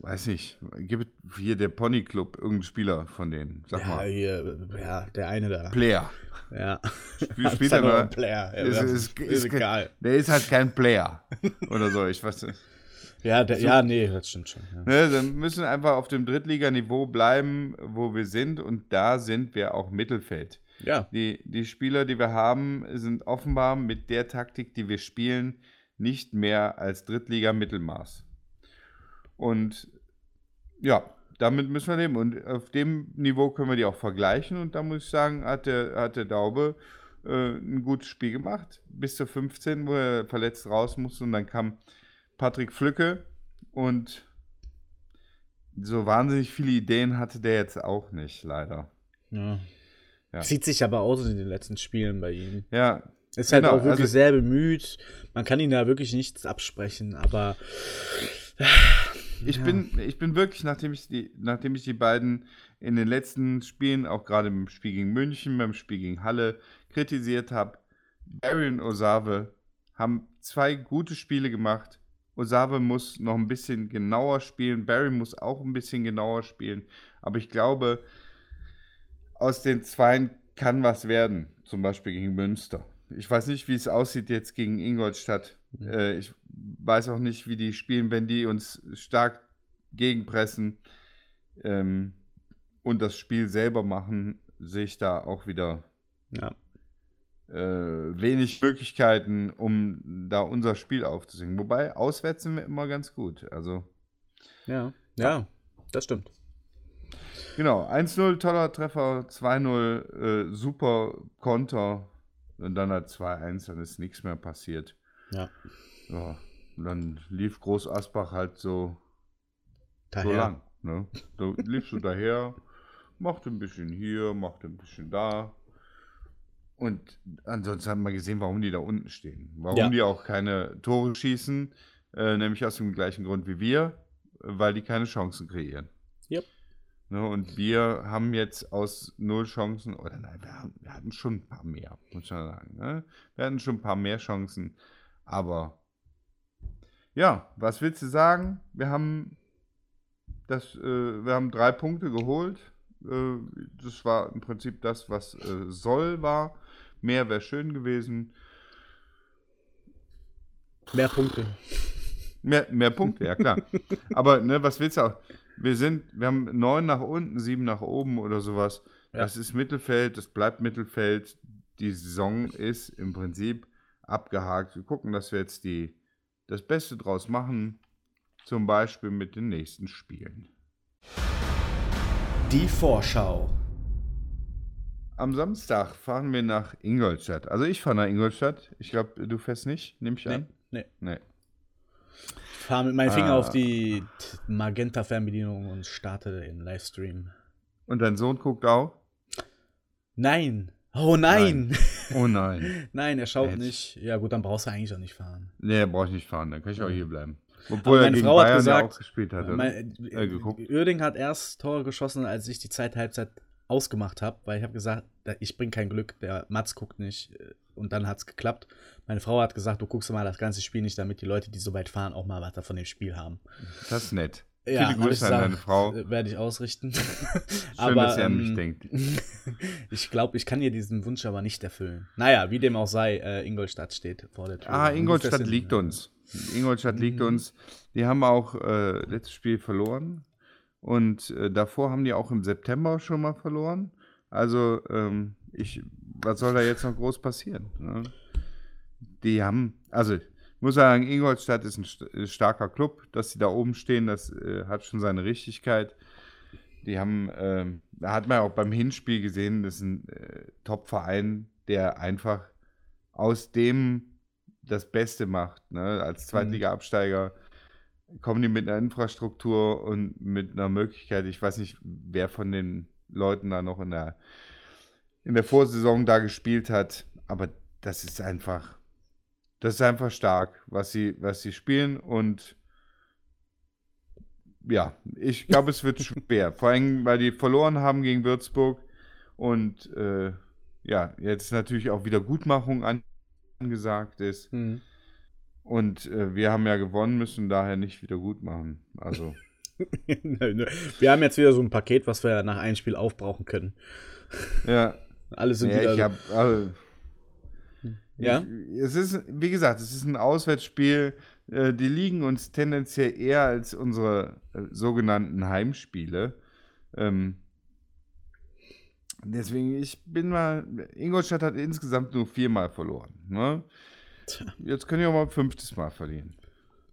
Speaker 2: weiß nicht, gibt hier der Pony Club irgendeinen Spieler von denen? Sag
Speaker 1: ja,
Speaker 2: mal.
Speaker 1: Hier, ja, der eine da.
Speaker 2: Player.
Speaker 1: Ja.
Speaker 2: Spiel, spielt er nur.
Speaker 1: Player.
Speaker 2: Ist, ist, ist, ist, egal. Der ist halt kein Player. Oder so, ich weiß nicht.
Speaker 1: Ja, der, so, ja, nee, das stimmt schon. Ja.
Speaker 2: Ne, dann müssen einfach auf dem Drittliganiveau bleiben, wo wir sind. Und da sind wir auch Mittelfeld.
Speaker 1: Ja.
Speaker 2: Die, die Spieler, die wir haben, sind offenbar mit der Taktik, die wir spielen, nicht mehr als Drittliga-Mittelmaß. Und ja, damit müssen wir leben. Und auf dem Niveau können wir die auch vergleichen. Und da muss ich sagen, hat der, hat der Daube äh, ein gutes Spiel gemacht. Bis zur 15, wo er verletzt raus musste. Und dann kam Patrick Flücke. Und so wahnsinnig viele Ideen hatte der jetzt auch nicht, leider.
Speaker 1: Ja, ja. Sieht sich aber aus in den letzten Spielen bei ihm.
Speaker 2: Ja.
Speaker 1: Ist halt genau, auch wirklich also, sehr bemüht. Man kann ihn da wirklich nichts absprechen, aber.
Speaker 2: Ich, ja. bin, ich bin wirklich, nachdem ich, die, nachdem ich die beiden in den letzten Spielen, auch gerade im Spiel gegen München, beim Spiel gegen Halle, kritisiert habe, Barry und Osave haben zwei gute Spiele gemacht. Osave muss noch ein bisschen genauer spielen, Barry muss auch ein bisschen genauer spielen. Aber ich glaube, aus den Zweien kann was werden, zum Beispiel gegen Münster. Ich weiß nicht, wie es aussieht jetzt gegen Ingolstadt. Mhm. Äh, ich weiß auch nicht, wie die spielen, wenn die uns stark gegenpressen ähm, und das Spiel selber machen, sehe ich da auch wieder
Speaker 1: ja.
Speaker 2: äh, wenig Möglichkeiten, um da unser Spiel aufzusingen. Wobei, auswärts sind wir immer ganz gut. Also.
Speaker 1: Ja, ja, das stimmt.
Speaker 2: Genau, 1-0, toller Treffer, 2-0, äh, super Konter und dann hat 2-1, dann ist nichts mehr passiert.
Speaker 1: Ja.
Speaker 2: ja. Und dann lief Groß Asbach halt so, daher. so lang. Ne? So lief so daher, machte ein bisschen hier, machte ein bisschen da. Und ansonsten haben wir gesehen, warum die da unten stehen. Warum
Speaker 1: Ja.
Speaker 2: die auch keine Tore schießen, äh, nämlich aus dem gleichen Grund wie wir, weil die keine Chancen kreieren.
Speaker 1: Yep.
Speaker 2: Ne, und wir haben jetzt aus null Chancen, oder nein, wir, haben, wir hatten schon ein paar mehr, muss man sagen. Ne? Wir hatten schon ein paar mehr Chancen, aber ja, was willst du sagen? Wir haben das, äh, wir haben drei Punkte geholt. Äh, das war im Prinzip das, was äh, soll war. Mehr wäre schön gewesen.
Speaker 1: Mehr Punkte.
Speaker 2: Mehr, mehr Punkte, ja klar. Aber ne, was willst du auch? Wir sind, wir haben neun nach unten, sieben nach oben oder sowas.
Speaker 1: Ja.
Speaker 2: Das ist Mittelfeld, das bleibt Mittelfeld. Die Saison ist im Prinzip abgehakt. Wir gucken, dass wir jetzt die, das Beste draus machen. Zum Beispiel mit den nächsten Spielen.
Speaker 1: Die Vorschau.
Speaker 2: Am Samstag fahren wir nach Ingolstadt. Also ich fahre nach Ingolstadt. Ich glaube, du fährst nicht, nehme ich
Speaker 1: Nee,
Speaker 2: an.
Speaker 1: nee.
Speaker 2: Nee.
Speaker 1: Ich fahre mit meinem Finger
Speaker 2: Ah.
Speaker 1: auf die Magenta-Fernbedienung und starte den Livestream.
Speaker 2: Und dein Sohn guckt auch?
Speaker 1: Nein. Oh nein.
Speaker 2: Oh nein.
Speaker 1: Nein, er schaut
Speaker 2: Jetzt.
Speaker 1: nicht. Ja gut, dann brauchst du eigentlich auch nicht fahren.
Speaker 2: Nee, brauche ich nicht fahren, dann kann ich auch hier bleiben. Obwohl er
Speaker 1: meine
Speaker 2: gegen
Speaker 1: Frau hat
Speaker 2: Bayern ja
Speaker 1: gesagt,
Speaker 2: auch gespielt hat.
Speaker 1: Mein,
Speaker 2: Äh.
Speaker 1: Oerding hat erst Tore geschossen, als ich die zweite Halbzeit ausgemacht habe, weil ich habe gesagt, ich bringe kein Glück, der Mats guckt nicht äh, und dann hat es geklappt. Meine Frau hat gesagt, du guckst mal das ganze Spiel nicht, damit die Leute, die so weit fahren, auch mal was von dem Spiel haben.
Speaker 2: Das ist nett.
Speaker 1: Ja,
Speaker 2: Viele Grüße an
Speaker 1: gesagt,
Speaker 2: deine Frau.
Speaker 1: äh, Werde ich ausrichten.
Speaker 2: Schön, dass ihr an mich
Speaker 1: ähm,
Speaker 2: denkt.
Speaker 1: ich glaube, ich kann ihr diesen Wunsch aber nicht erfüllen. Naja, wie dem auch sei, äh, Ingolstadt steht vor der Tür.
Speaker 2: Ah, Ingolstadt liegt
Speaker 1: hin-
Speaker 2: uns. Ingolstadt liegt
Speaker 1: Mhm.
Speaker 2: uns. Die haben auch äh, letztes Spiel verloren. Und äh, davor haben die auch im September schon mal verloren. Also, ähm, ich, was soll da jetzt noch groß passieren? Ne? Die haben, also, ich muss sagen, Ingolstadt ist ein st äh, starker Club. Dass sie da oben stehen, das äh, hat schon seine Richtigkeit. Die haben, ähm, da hat man auch beim Hinspiel gesehen, das ist ein äh, Top-Verein, der einfach aus dem das Beste macht. Ne? Als Zweitliga-Absteiger kommen die mit einer Infrastruktur und mit einer Möglichkeit, ich weiß nicht, wer von den Leuten da noch in der, in der Vorsaison da gespielt hat, aber das ist einfach, das ist einfach stark, was sie, was sie spielen und ja, ich glaube, es wird schwer. Vor allem, weil die verloren haben gegen Würzburg und äh, ja, jetzt natürlich auch Wiedergutmachung an- angesagt ist.
Speaker 1: Mhm.
Speaker 2: Und äh, wir haben ja gewonnen, müssen daher nicht wieder gut machen. Also,
Speaker 1: Nö, nö. Wir haben jetzt wieder so ein Paket, was wir nach einem Spiel aufbrauchen können.
Speaker 2: ja.
Speaker 1: Alle sind
Speaker 2: ja
Speaker 1: wieder.
Speaker 2: ich hab, also,
Speaker 1: ja?
Speaker 2: ich, es ist, wie gesagt, es ist ein Auswärtsspiel. Äh, die liegen uns tendenziell eher als unsere äh, sogenannten Heimspiele. Ähm, deswegen, ich bin mal. Ingolstadt hat insgesamt nur viermal verloren. Ne? Jetzt können die auch mal ein fünftes Mal verlieren.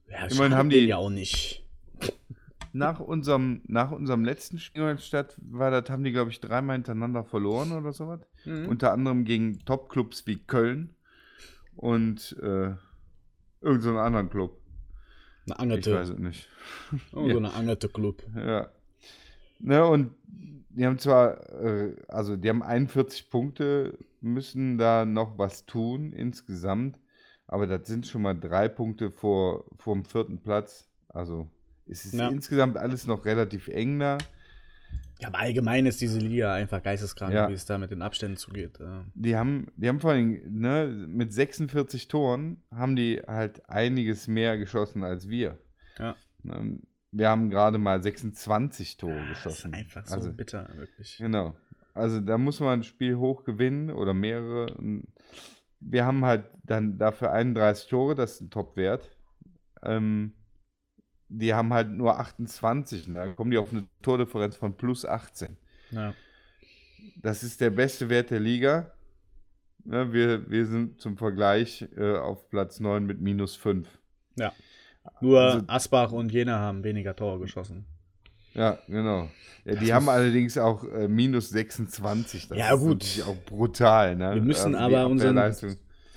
Speaker 1: ja
Speaker 2: immerhin haben die-
Speaker 1: ja auch nicht.
Speaker 2: Nach unserem, nach unserem letzten Spiel in Ingolstadt war das, haben die, glaube ich, dreimal hintereinander verloren oder sowas.
Speaker 1: Mhm.
Speaker 2: Unter anderem gegen Top-Clubs wie Köln und äh, irgendeinen so anderen Club.
Speaker 1: Eine
Speaker 2: Ich
Speaker 1: Angerte.
Speaker 2: weiß es nicht.
Speaker 1: Oh, So eine Angerte Club.
Speaker 2: Ja. Ne, und die haben zwar, äh, also die haben 41 Punkte, müssen da noch was tun insgesamt, aber das sind schon mal drei Punkte vor, vor dem vierten Platz. Also es ist
Speaker 1: Ja.
Speaker 2: insgesamt alles noch relativ eng da.
Speaker 1: Ja, aber allgemein ist diese Liga einfach geisteskrank,
Speaker 2: Ja.
Speaker 1: wie es da mit den Abständen zugeht. Ja.
Speaker 2: Die haben, die haben vor allem, ne, mit 46 Toren haben die halt einiges mehr geschossen als wir.
Speaker 1: Ja.
Speaker 2: Ne, Wir haben gerade mal 26 Tore
Speaker 1: Das ist
Speaker 2: geschossen.
Speaker 1: einfach so
Speaker 2: Also,
Speaker 1: bitter, wirklich.
Speaker 2: Genau. Also da muss man ein Spiel hoch gewinnen oder mehrere. Wir haben halt dann dafür 31 Tore, das ist ein Top-Wert. Ähm, die haben halt nur 28. Und da kommen die auf eine Tordifferenz von plus 18.
Speaker 1: Ja.
Speaker 2: Das ist der beste Wert der Liga. Ja, wir, wir sind zum Vergleich äh, auf Platz 9 mit minus 5.
Speaker 1: ja. Nur
Speaker 2: Also-
Speaker 1: Asbach und Jena haben weniger Tore geschossen.
Speaker 2: Ja, genau. Ja, die haben
Speaker 1: ist-
Speaker 2: allerdings auch äh, minus 26. Das
Speaker 1: Ja,
Speaker 2: ist
Speaker 1: gut.
Speaker 2: natürlich auch brutal. Ne?
Speaker 1: Wir müssen
Speaker 2: Also
Speaker 1: aber unseren-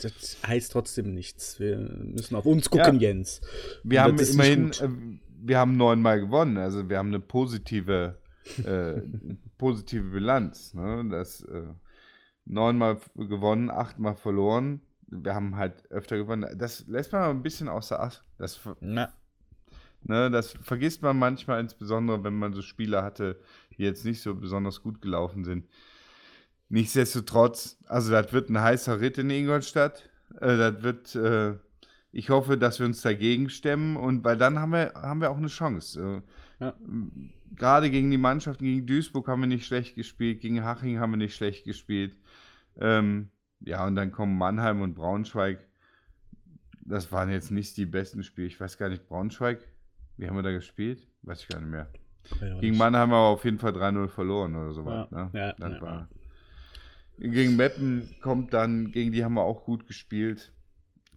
Speaker 1: Das heißt trotzdem nichts. Wir müssen auf uns gucken, Jens.
Speaker 2: Wir
Speaker 1: Und
Speaker 2: haben immerhin, äh, wir haben neunmal gewonnen. Also wir haben eine positive, äh, positive Bilanz. Ne? Das, äh, neunmal gewonnen, achtmal verloren. Wir haben halt öfter gewonnen. Das lässt man ein bisschen außer Acht. Das,
Speaker 1: Na,
Speaker 2: ne, das vergisst man manchmal, insbesondere wenn man so Spiele hatte, die jetzt nicht so besonders gut gelaufen sind. Nichtsdestotrotz, also das wird ein heißer Ritt in Ingolstadt. Äh, das wird, äh, ich hoffe, dass wir uns dagegen stemmen und weil dann haben wir, haben wir auch eine Chance. Äh,
Speaker 1: Ja.
Speaker 2: Gerade gegen die Mannschaften, gegen Duisburg haben wir nicht schlecht gespielt, gegen Haching haben wir nicht schlecht gespielt. Ähm, ja, und dann kommen Mannheim und Braunschweig. Das waren jetzt nicht die besten Spiele. Ich weiß gar nicht, Braunschweig, wie haben wir da gespielt? Weiß ich gar nicht mehr. Gegen Mannheim haben wir auf jeden Fall 3-0 verloren oder sowas.
Speaker 1: Ja,
Speaker 2: ne?
Speaker 1: ja,
Speaker 2: das
Speaker 1: ja,
Speaker 2: war. Gegen Meppen kommt dann, gegen die haben wir auch gut gespielt.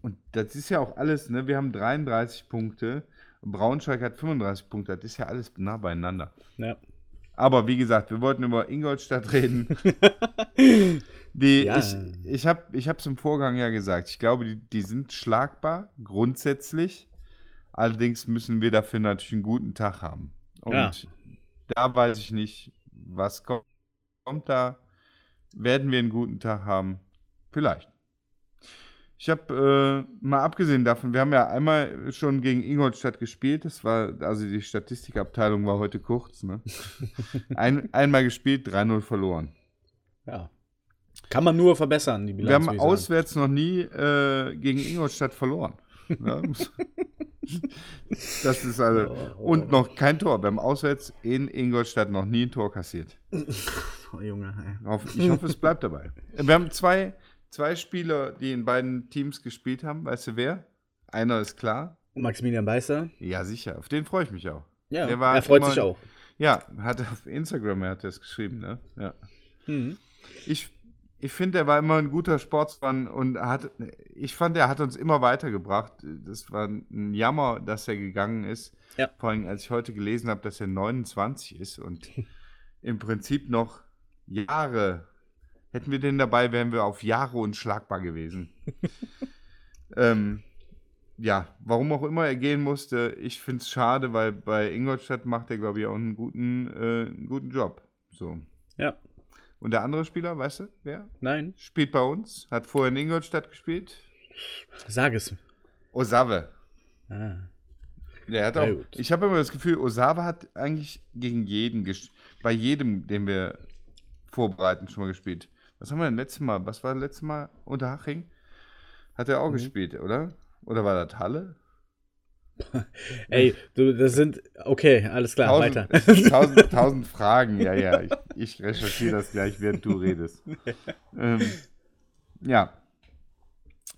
Speaker 2: Und das ist ja auch alles, ne? Wir haben 33 Punkte. Braunschweig hat 35 Punkte. Das ist ja alles nah beieinander.
Speaker 1: Ja.
Speaker 2: Aber wie gesagt, wir wollten über Ingolstadt reden. Die,
Speaker 1: Ja.
Speaker 2: Ich, ich habe es im Vorgang ja gesagt. Ich glaube, die, die sind schlagbar, grundsätzlich. Allerdings müssen wir dafür natürlich einen guten Tag haben. Und
Speaker 1: Ja.
Speaker 2: da weiß ich nicht, was kommt, kommt da. Werden wir einen guten Tag haben? Vielleicht. Ich habe äh, mal abgesehen davon, wir haben ja einmal schon gegen Ingolstadt gespielt. Das war, also die Statistikabteilung war heute kurz. Ne? Ein, einmal gespielt, 3-0 verloren.
Speaker 1: ja. Kann man nur verbessern, die Bilanz.
Speaker 2: Wir haben auswärts noch nie äh, gegen Ingolstadt verloren. Ja. das ist also. Und noch kein Tor. Wir haben auswärts in Ingolstadt noch nie ein Tor kassiert.
Speaker 1: Oh, Junge, ey.
Speaker 2: Ich hoffe, es bleibt dabei. Wir haben zwei, zwei Spieler, die in beiden Teams gespielt haben. Weißt du wer? Einer ist klar.
Speaker 1: Maximilian Beißer.
Speaker 2: Ja, sicher. Auf den freue ich mich auch.
Speaker 1: Ja, er freut
Speaker 2: immer-
Speaker 1: sich auch.
Speaker 2: Ja, hat er auf Instagram, er hat das geschrieben, ne? Ja.
Speaker 1: Mhm.
Speaker 2: Ich, ich finde, er war immer ein guter Sportsmann und hat, ich fand, er hat uns immer weitergebracht. Das war ein Jammer, dass er gegangen ist.
Speaker 1: Ja.
Speaker 2: Vor allem, als ich heute gelesen habe, dass er 29 ist und im Prinzip noch Jahre, hätten wir den dabei, wären wir auf Jahre unschlagbar gewesen. ähm, ja, warum auch immer er gehen musste, ich finde es schade, weil bei Ingolstadt macht er, glaube ich, auch einen guten, äh, einen guten Job. So.
Speaker 1: Ja.
Speaker 2: Und der andere Spieler, weißt du, wer?
Speaker 1: Nein,
Speaker 2: Spielt bei uns, hat vorher in Ingolstadt gespielt.
Speaker 1: sag es.
Speaker 2: Osave.
Speaker 1: Ah.
Speaker 2: Der hat auch, ich habe immer das Gefühl, Osave hat eigentlich gegen jeden, bei jedem, den wir vorbereiten, schon mal gespielt. Was haben wir denn letztes Mal? Was war das letzte Mal unter Haching? Hat er auch
Speaker 1: Mhm.
Speaker 2: gespielt, oder? Oder war das Halle?
Speaker 1: Ey, du, das sind. Okay, alles klar,
Speaker 2: tausend,
Speaker 1: weiter.
Speaker 2: tausend, tausend Fragen, ja, ja. Ich, ich recherchiere das gleich, während du redest. ähm, ja.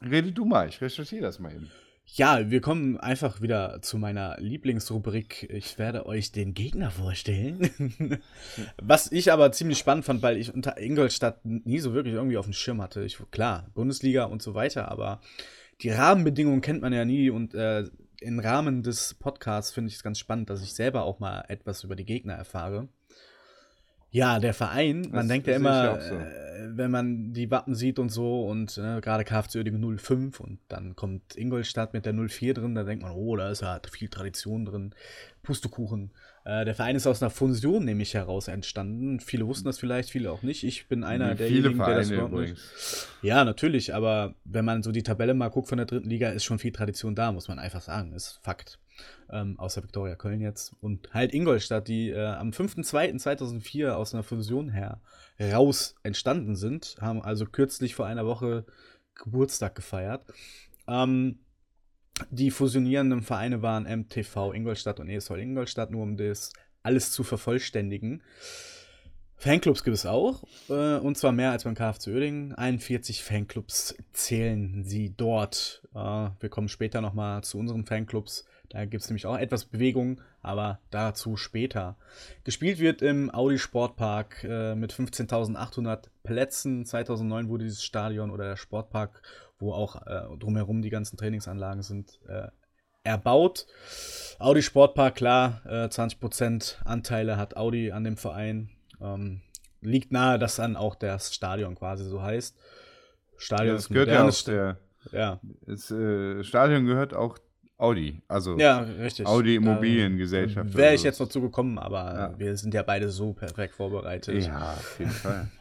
Speaker 2: Rede du mal, ich recherchiere das mal eben.
Speaker 1: Ja, wir kommen einfach wieder zu meiner Lieblingsrubrik. Ich werde euch den Gegner vorstellen. Was ich aber ziemlich spannend fand, weil ich unter Ingolstadt nie so wirklich irgendwie auf dem Schirm hatte. Ich, klar, Bundesliga und so weiter, aber die Rahmenbedingungen kennt man ja nie und äh, im Rahmen des Podcasts finde ich es ganz spannend, dass ich selber auch mal etwas über die Gegner erfahre. Ja, der Verein, man
Speaker 2: Das
Speaker 1: denkt ja immer,
Speaker 2: so.
Speaker 1: äh, wenn man die Wappen sieht und so und äh, gerade KFC Uerdingen 05 und dann kommt Ingolstadt mit der 04 drin, da denkt man, oh, da ist ja viel Tradition drin, Pustekuchen. Äh, der Verein ist aus einer Fusion nämlich heraus entstanden. Viele wussten das vielleicht, viele auch nicht. Ich bin einer derjenigen, der das überhaupt
Speaker 2: übrigens.
Speaker 1: Ja, natürlich, aber wenn man so die Tabelle mal guckt von der dritten Liga, ist schon viel Tradition da, muss man einfach sagen. Ist Fakt. Ähm, außer Viktoria Köln jetzt. Und halt Ingolstadt, die äh, am 5.2.2004 aus einer Fusion her raus entstanden sind, haben also kürzlich vor einer Woche Geburtstag gefeiert. Ähm, die fusionierenden Vereine waren MTV Ingolstadt und ESV Ingolstadt, nur um das alles zu vervollständigen. Fanclubs gibt es auch, äh, und zwar mehr als beim KFC Uerdingen. 41 Fanclubs zählen sie dort. Äh, wir kommen später nochmal zu unseren Fanclubs. Da gibt es nämlich auch etwas Bewegung, aber dazu später. Gespielt wird im Audi Sportpark äh, mit 15.800 Plätzen. 2009 wurde dieses Stadion oder der Sportpark, wo auch äh, drumherum die ganzen Trainingsanlagen sind, äh, erbaut. Audi Sportpark, klar, äh, 20% Anteile hat Audi an dem Verein. Ähm, liegt nahe, dass dann auch das Stadion quasi so heißt. Stadion
Speaker 2: Das
Speaker 1: ist ein
Speaker 2: gehört ja auch der,
Speaker 1: Ja,
Speaker 2: das äh, Stadion gehört auch Audi. Also
Speaker 1: Ja, richtig.
Speaker 2: Audi Immobiliengesellschaft.
Speaker 1: Wäre ich jetzt noch zugekommen, aber
Speaker 2: Ja.
Speaker 1: wir sind ja beide so perfekt vorbereitet.
Speaker 2: Ja, auf jeden Fall.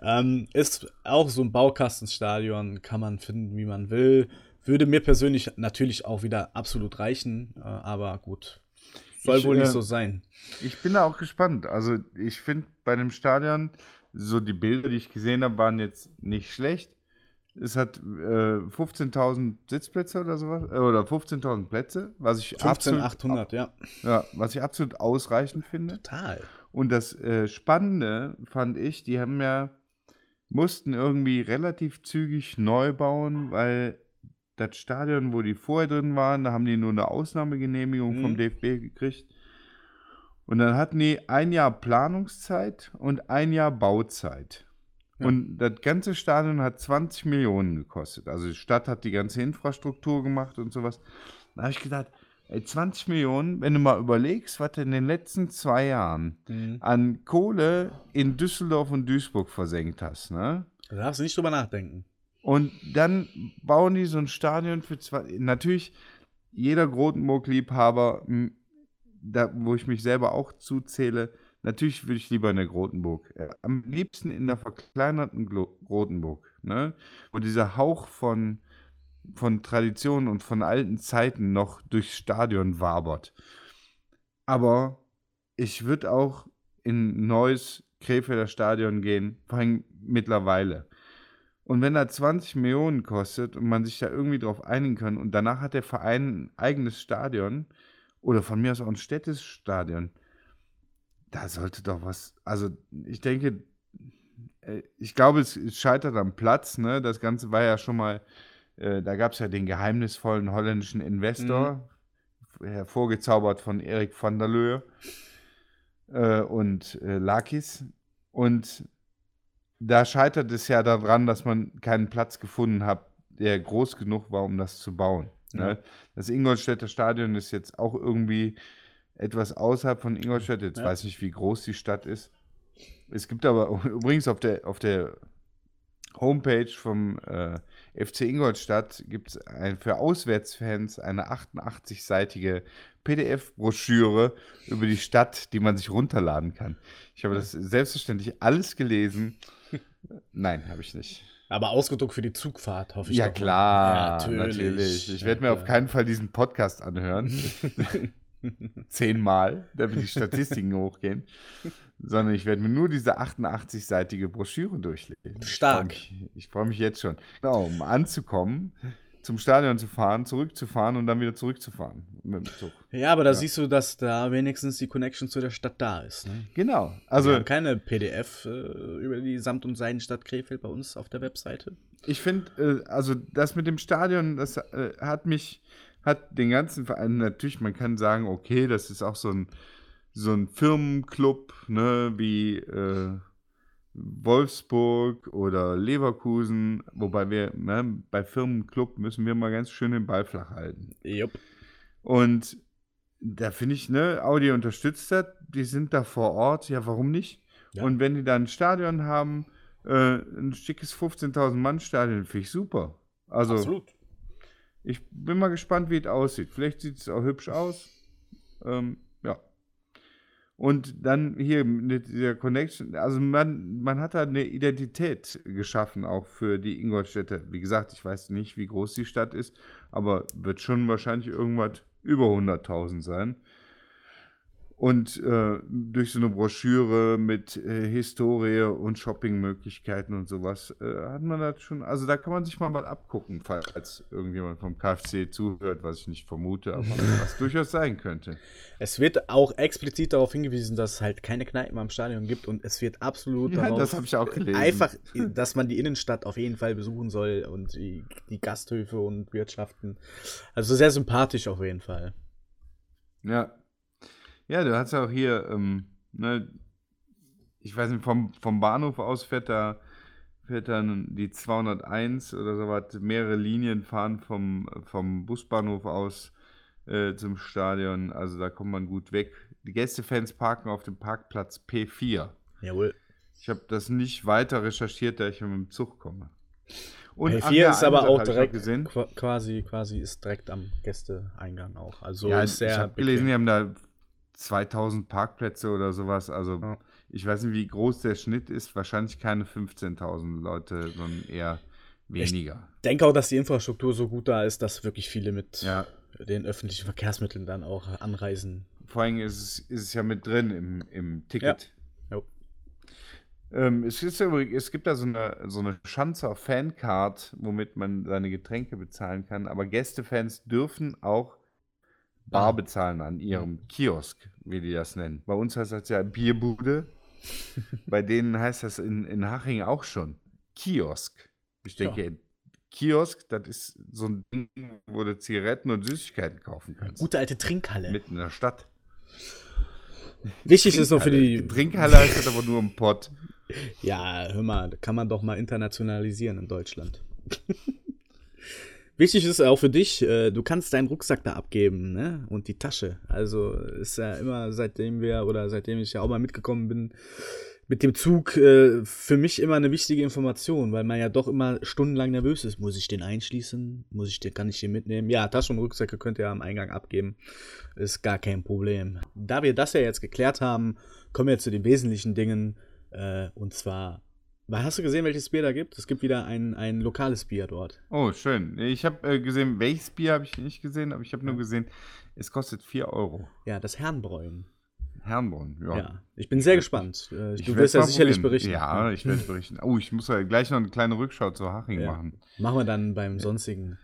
Speaker 1: Ähm, ist auch so ein Baukastenstadion, kann man finden, wie man will. Würde mir persönlich natürlich auch wieder absolut reichen, äh, aber gut. Soll
Speaker 2: Ich,
Speaker 1: wohl nicht
Speaker 2: äh,
Speaker 1: so sein.
Speaker 2: Ich bin da auch gespannt. Also ich finde bei dem Stadion, so die Bilder, die ich gesehen habe, waren jetzt nicht schlecht. Es hat äh, 15.000 Sitzplätze oder sowas, äh, oder 15.000 Plätze, was ich, absolut,
Speaker 1: 15800, ja.
Speaker 2: ja, was ich absolut ausreichend finde.
Speaker 1: Total.
Speaker 2: Und das äh, Spannende fand ich, die haben ja, mussten irgendwie relativ zügig neu bauen, weil das Stadion, wo die vorher drin waren, da haben die nur eine Ausnahmegenehmigung vom
Speaker 1: Mhm.
Speaker 2: DFB gekriegt. Und dann hatten die ein Jahr Planungszeit und ein Jahr Bauzeit.
Speaker 1: Ja.
Speaker 2: Und das ganze Stadion hat 20 Millionen gekostet. Also die Stadt hat die ganze Infrastruktur gemacht und sowas. Da habe ich gedacht, ey, 20 Millionen, wenn du mal überlegst, was du in den letzten zwei Jahren
Speaker 1: Mhm.
Speaker 2: an Kohle in Düsseldorf und Duisburg versenkt hast, ne?
Speaker 1: Da darfst du nicht drüber nachdenken.
Speaker 2: Und dann bauen die so ein Stadion für zwei. Natürlich, jeder Grotenburg-Liebhaber, wo ich mich selber auch zuzähle, natürlich würde ich lieber in der Grotenburg. Äh, am liebsten in der verkleinerten Glo Grotenburg, ne? Wo dieser Hauch von, von Tradition und von alten Zeiten noch durchs Stadion wabert. Aber ich würde auch in ein neues Krefelder Stadion gehen, vor allem mittlerweile. Und wenn er 20 Millionen kostet und man sich da irgendwie drauf einigen kann und danach hat der Verein ein eigenes Stadion oder von mir aus auch ein städtisches Stadion, da sollte doch was, also ich denke, äh, ich glaube, es scheitert am Platz, ne? Das Ganze war ja schon mal, äh, da gab es ja den geheimnisvollen holländischen Investor, hervorgezaubert von Erik van der Löhe äh, und äh, Lakis. Und da scheitert es ja daran, dass man keinen Platz gefunden hat, der groß genug war, um das zu bauen.
Speaker 1: Ja.
Speaker 2: Ne? Das Ingolstädter Stadion ist jetzt auch irgendwie etwas außerhalb von Ingolstadt. Jetzt
Speaker 1: Ja.
Speaker 2: weiß ich, wie groß die Stadt ist. Es gibt aber übrigens auf der, auf der Homepage vom äh, FC Ingolstadt gibt es ein, für Auswärtsfans eine 88-seitige PDF-Broschüre über die Stadt, die man sich runterladen kann. Ich habe das selbstverständlich alles gelesen. Nein, habe ich nicht.
Speaker 1: Aber ausgedruckt für die Zugfahrt, hoffe ich.
Speaker 2: Ja, klar,
Speaker 1: Ja,
Speaker 2: natürlich. Ich
Speaker 1: Ja,
Speaker 2: werde mir auf
Speaker 1: klar.
Speaker 2: keinen Fall diesen Podcast anhören. Zehnmal, damit die Statistiken hochgehen. Sondern ich werde mir nur diese 88-seitige Broschüre durchlesen.
Speaker 1: Stark.
Speaker 2: Ich freue mich, ich mich jetzt schon. Genau, um anzukommen, zum Stadion zu fahren, zurückzufahren und dann wieder zurückzufahren mit dem Zug.
Speaker 1: Ja, aber da
Speaker 2: Ja.
Speaker 1: siehst du, dass da wenigstens die Connection zu der Stadt da ist. Ne?
Speaker 2: Genau.
Speaker 1: Also
Speaker 2: Also
Speaker 1: Wir haben keine PDF äh, über die Samt- und Seidenstadt Krefeld bei uns auf der Webseite.
Speaker 2: Ich finde, äh, also das mit dem Stadion, das äh, hat mich, hat den ganzen Verein, natürlich, man kann sagen, okay, das ist auch so ein, so ein Firmenclub, ne, wie äh, Wolfsburg oder Leverkusen, wobei wir, ne, bei Firmenclub müssen wir mal ganz schön den Ball flach halten.
Speaker 1: Jupp.
Speaker 2: Und da finde ich, ne, Audi unterstützt das, die sind da vor Ort, ja, warum nicht?
Speaker 1: Ja.
Speaker 2: Und wenn die dann ein Stadion haben, äh, ein schickes 15.000 Mann Stadion, finde ich super. Also,
Speaker 1: Absolut.
Speaker 2: Ich bin mal gespannt, wie es aussieht. Vielleicht sieht es auch hübsch aus. Ähm, ja. Und dann hier mit dieser Connection, also man, man hat da eine Identität geschaffen, auch für die Ingolstädter. Wie gesagt, ich weiß nicht, wie groß die Stadt ist, aber wird schon wahrscheinlich irgendwas über 100.000 sein. Und äh, durch so eine Broschüre mit äh, Historie und Shoppingmöglichkeiten und sowas äh, hat man das schon, also da kann man sich mal was abgucken, falls irgendjemand vom KfC zuhört, was ich nicht vermute, aber was durchaus sein könnte.
Speaker 1: Es wird auch explizit darauf hingewiesen, dass es halt keine Kneipen am Stadion gibt und es wird absolut
Speaker 2: Ja,
Speaker 1: darauf
Speaker 2: das habe ich auch gelesen.
Speaker 1: einfach, dass man die Innenstadt auf jeden Fall besuchen soll und die, die Gasthöfe und Wirtschaften. Also sehr sympathisch auf jeden Fall.
Speaker 2: Ja. Ja, du hast ja auch hier, ähm, ne, ich weiß nicht, vom, vom Bahnhof aus fährt da, fährt dann die 201 oder so was, mehrere Linien fahren vom, vom Busbahnhof aus äh, zum Stadion, also da kommt man gut weg. Die Gästefans parken auf dem Parkplatz P4.
Speaker 1: Jawohl.
Speaker 2: Ich habe das nicht weiter recherchiert, da ich mit dem Zug komme. Und
Speaker 1: Hey,
Speaker 2: ach
Speaker 1: 4
Speaker 2: ja,
Speaker 1: ist
Speaker 2: eine
Speaker 1: aber auch direkt quasi, quasi ist direkt am Gästeeingang auch. Also
Speaker 2: Ja,
Speaker 1: ist sehr
Speaker 2: ich habe gelesen, die haben da 2000 Parkplätze oder sowas. Also
Speaker 1: Ja.
Speaker 2: ich weiß nicht, wie groß der Schnitt ist. Wahrscheinlich keine 15.000 Leute, sondern eher weniger.
Speaker 1: Ich denke auch, dass die Infrastruktur so gut da ist, dass wirklich viele mit
Speaker 2: Ja,
Speaker 1: den öffentlichen Verkehrsmitteln dann auch anreisen.
Speaker 2: vor allem ist es, ist es ja mit drin im, im Ticket.
Speaker 1: Jo.
Speaker 2: Ähm, es, ist es gibt da so eine, so eine Schanzer Fancard, womit man seine Getränke bezahlen kann. Aber Gästefans dürfen auch Bar bezahlen an ihrem Kiosk, wie die das nennen. Bei uns heißt das ja Bierbude. Bei denen heißt das in, in Haching auch schon Kiosk. Ich
Speaker 1: Ja.
Speaker 2: denke, Kiosk, das ist so ein Ding, wo du Zigaretten und Süßigkeiten kaufen kannst.
Speaker 1: Gute alte Trinkhalle.
Speaker 2: Mitten in der Stadt.
Speaker 1: Wichtig ist noch für die.
Speaker 2: Trinkhalle heißt das aber nur im Pott.
Speaker 1: Ja, hör mal, kann man doch mal internationalisieren in Deutschland. Wichtig ist auch für dich, äh, du kannst deinen Rucksack da abgeben, ne? Und die Tasche. Also ist ja immer, seitdem wir oder seitdem ich ja auch mal mitgekommen bin, mit dem Zug äh, für mich immer eine wichtige Information, weil man ja doch immer stundenlang nervös ist. Muss ich den einschließen? Muss ich den, kann ich den mitnehmen? Ja, Taschen und Rucksäcke könnt ihr am Eingang abgeben. Ist gar kein Problem. Da wir das ja jetzt geklärt haben, kommen wir zu den wesentlichen Dingen. Äh, und zwar, hast du gesehen, welches Bier da gibt? Es gibt wieder ein, ein lokales Bier dort.
Speaker 2: Oh, schön. Ich habe äh, gesehen, welches Bier habe ich nicht gesehen, aber ich habe nur gesehen, es kostet 4 Euro.
Speaker 1: Ja, das Herrenbräuen.
Speaker 2: Herrenbrunn, ja.
Speaker 1: Ja. Ich bin sehr gespannt. Äh,
Speaker 2: Ich
Speaker 1: du wirst ja sicherlich
Speaker 2: probieren.
Speaker 1: berichten.
Speaker 2: Ja, ich werde berichten. Oh, ich muss ja gleich noch eine kleine Rückschau zu Haching
Speaker 1: Ja.
Speaker 2: machen.
Speaker 1: Machen wir dann beim sonstigen.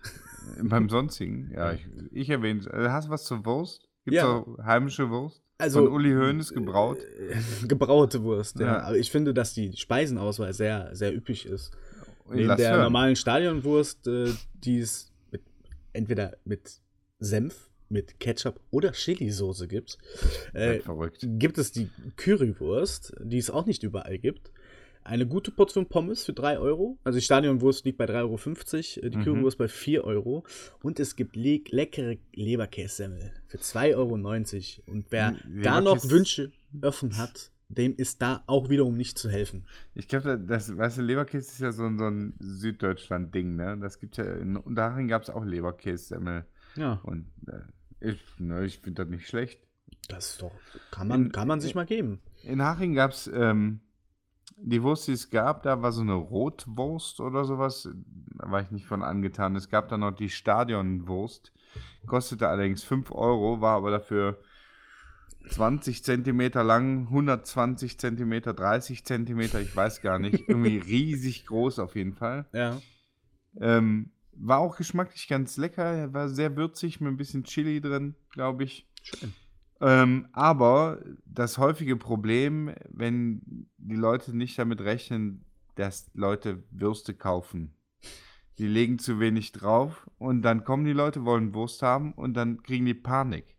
Speaker 2: Beim sonstigen, ja, ich, ich erwähne es. Äh, Hast du was zur Wurst? Gibt es
Speaker 1: Ja.
Speaker 2: auch heimische Wurst?
Speaker 1: Also,
Speaker 2: Von Uli Hoeneß gebraut?
Speaker 1: Gebraute Wurst, ja.
Speaker 2: Ja.
Speaker 1: Aber ich finde, dass die Speisenauswahl sehr, sehr üppig ist. Neben
Speaker 2: Lass
Speaker 1: der
Speaker 2: hören.
Speaker 1: normalen Stadionwurst, äh, die es mit, entweder mit Senf, mit Ketchup oder Chili-Soße gibt, äh,
Speaker 2: verrückt.
Speaker 1: gibt es die Currywurst, die es auch nicht überall gibt. Eine gute Portion Pommes für 3 Euro. Also die Stadionwurst liegt bei 3,50 Euro, äh, die
Speaker 2: Mhm.
Speaker 1: Currywurst bei 4 Euro. Und es gibt le leckere Leberkässemmel für 2,90 Euro. Und wer
Speaker 2: Le-
Speaker 1: da noch Wünsche offen hat, dem ist da auch wiederum nicht zu helfen.
Speaker 2: Ich glaube, das, weißt du, Leberkäse ist ja so, ein- so ein Süddeutschland-Ding, ne? Das gibt ja, in Unterhaching gab es auch Leberkässemmel.
Speaker 1: Ja,
Speaker 2: Und äh, ich, ne, ich finde das nicht schlecht.
Speaker 1: das ist doch, kann man,
Speaker 2: In-
Speaker 1: kann man sich mal geben.
Speaker 2: In Haching gab es, ähm, die Wurst, die es gab, da war so eine Rotwurst oder sowas. Da war ich nicht von angetan. Es gab dann noch die Stadionwurst. Kostete allerdings 5 Euro, war aber dafür 20 Zentimeter lang, 120 Zentimeter, 30 Zentimeter, ich weiß gar nicht. Irgendwie riesig groß auf jeden Fall.
Speaker 1: Ja.
Speaker 2: Ähm, war auch geschmacklich ganz lecker, war sehr würzig mit ein bisschen Chili drin, glaube ich.
Speaker 1: Schön.
Speaker 2: Ähm, aber das häufige Problem, wenn die Leute nicht damit rechnen, dass Leute Würste kaufen. Die legen zu wenig drauf und dann kommen die Leute, wollen Wurst haben und dann kriegen die Panik.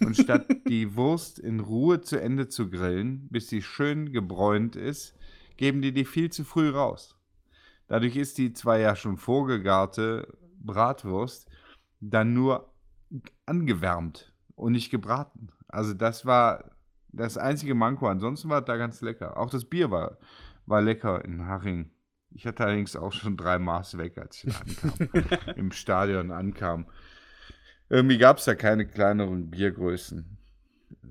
Speaker 2: Und statt die Wurst in Ruhe zu Ende zu grillen, bis sie schön gebräunt ist, geben die die viel zu früh raus. Dadurch ist die zwar ja schon vorgegarte Bratwurst dann nur angewärmt und nicht gebraten. Also das war das einzige Manko. Ansonsten war es da ganz lecker. Auch das Bier war, war lecker in Haching. Ich hatte allerdings auch schon drei Maß weg, als ich da ankam, im Stadion ankam. Irgendwie gab es ja keine kleineren Biergrößen.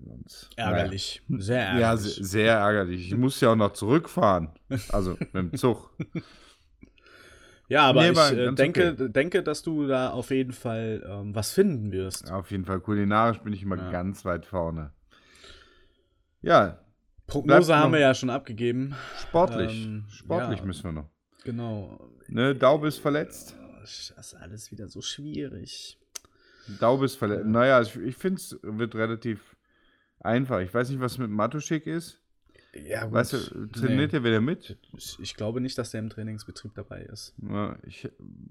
Speaker 2: Sonst,
Speaker 1: Ärgerlich. Sehr
Speaker 2: Naja. Ja,
Speaker 1: ärgerlich.
Speaker 2: se- sehr ärgerlich. Ich musste ja auch noch zurückfahren. Also mit dem Zug.
Speaker 1: Ja, aber
Speaker 2: Nee,
Speaker 1: ich äh, denke, denke, dass du da auf jeden Fall ähm, was finden wirst.
Speaker 2: Auf jeden Fall kulinarisch bin ich immer
Speaker 1: Ja.
Speaker 2: ganz weit vorne. Ja,
Speaker 1: Prognose haben wir ja schon abgegeben.
Speaker 2: sportlich.
Speaker 1: Ähm,
Speaker 2: sportlich
Speaker 1: ja.
Speaker 2: müssen wir noch.
Speaker 1: Genau.
Speaker 2: Ne, Daube ist verletzt.
Speaker 1: Das ist alles wieder so schwierig.
Speaker 2: Daube ist verletzt. Naja, ich, ich finde es wird relativ einfach. Ich weiß nicht, was mit Matuschik ist.
Speaker 1: Ja, gut.
Speaker 2: Weißt du, trainiert
Speaker 1: Nee.
Speaker 2: er wieder mit?
Speaker 1: Ich, ich glaube nicht, dass der im Trainingsbetrieb dabei ist.
Speaker 2: Ja, ich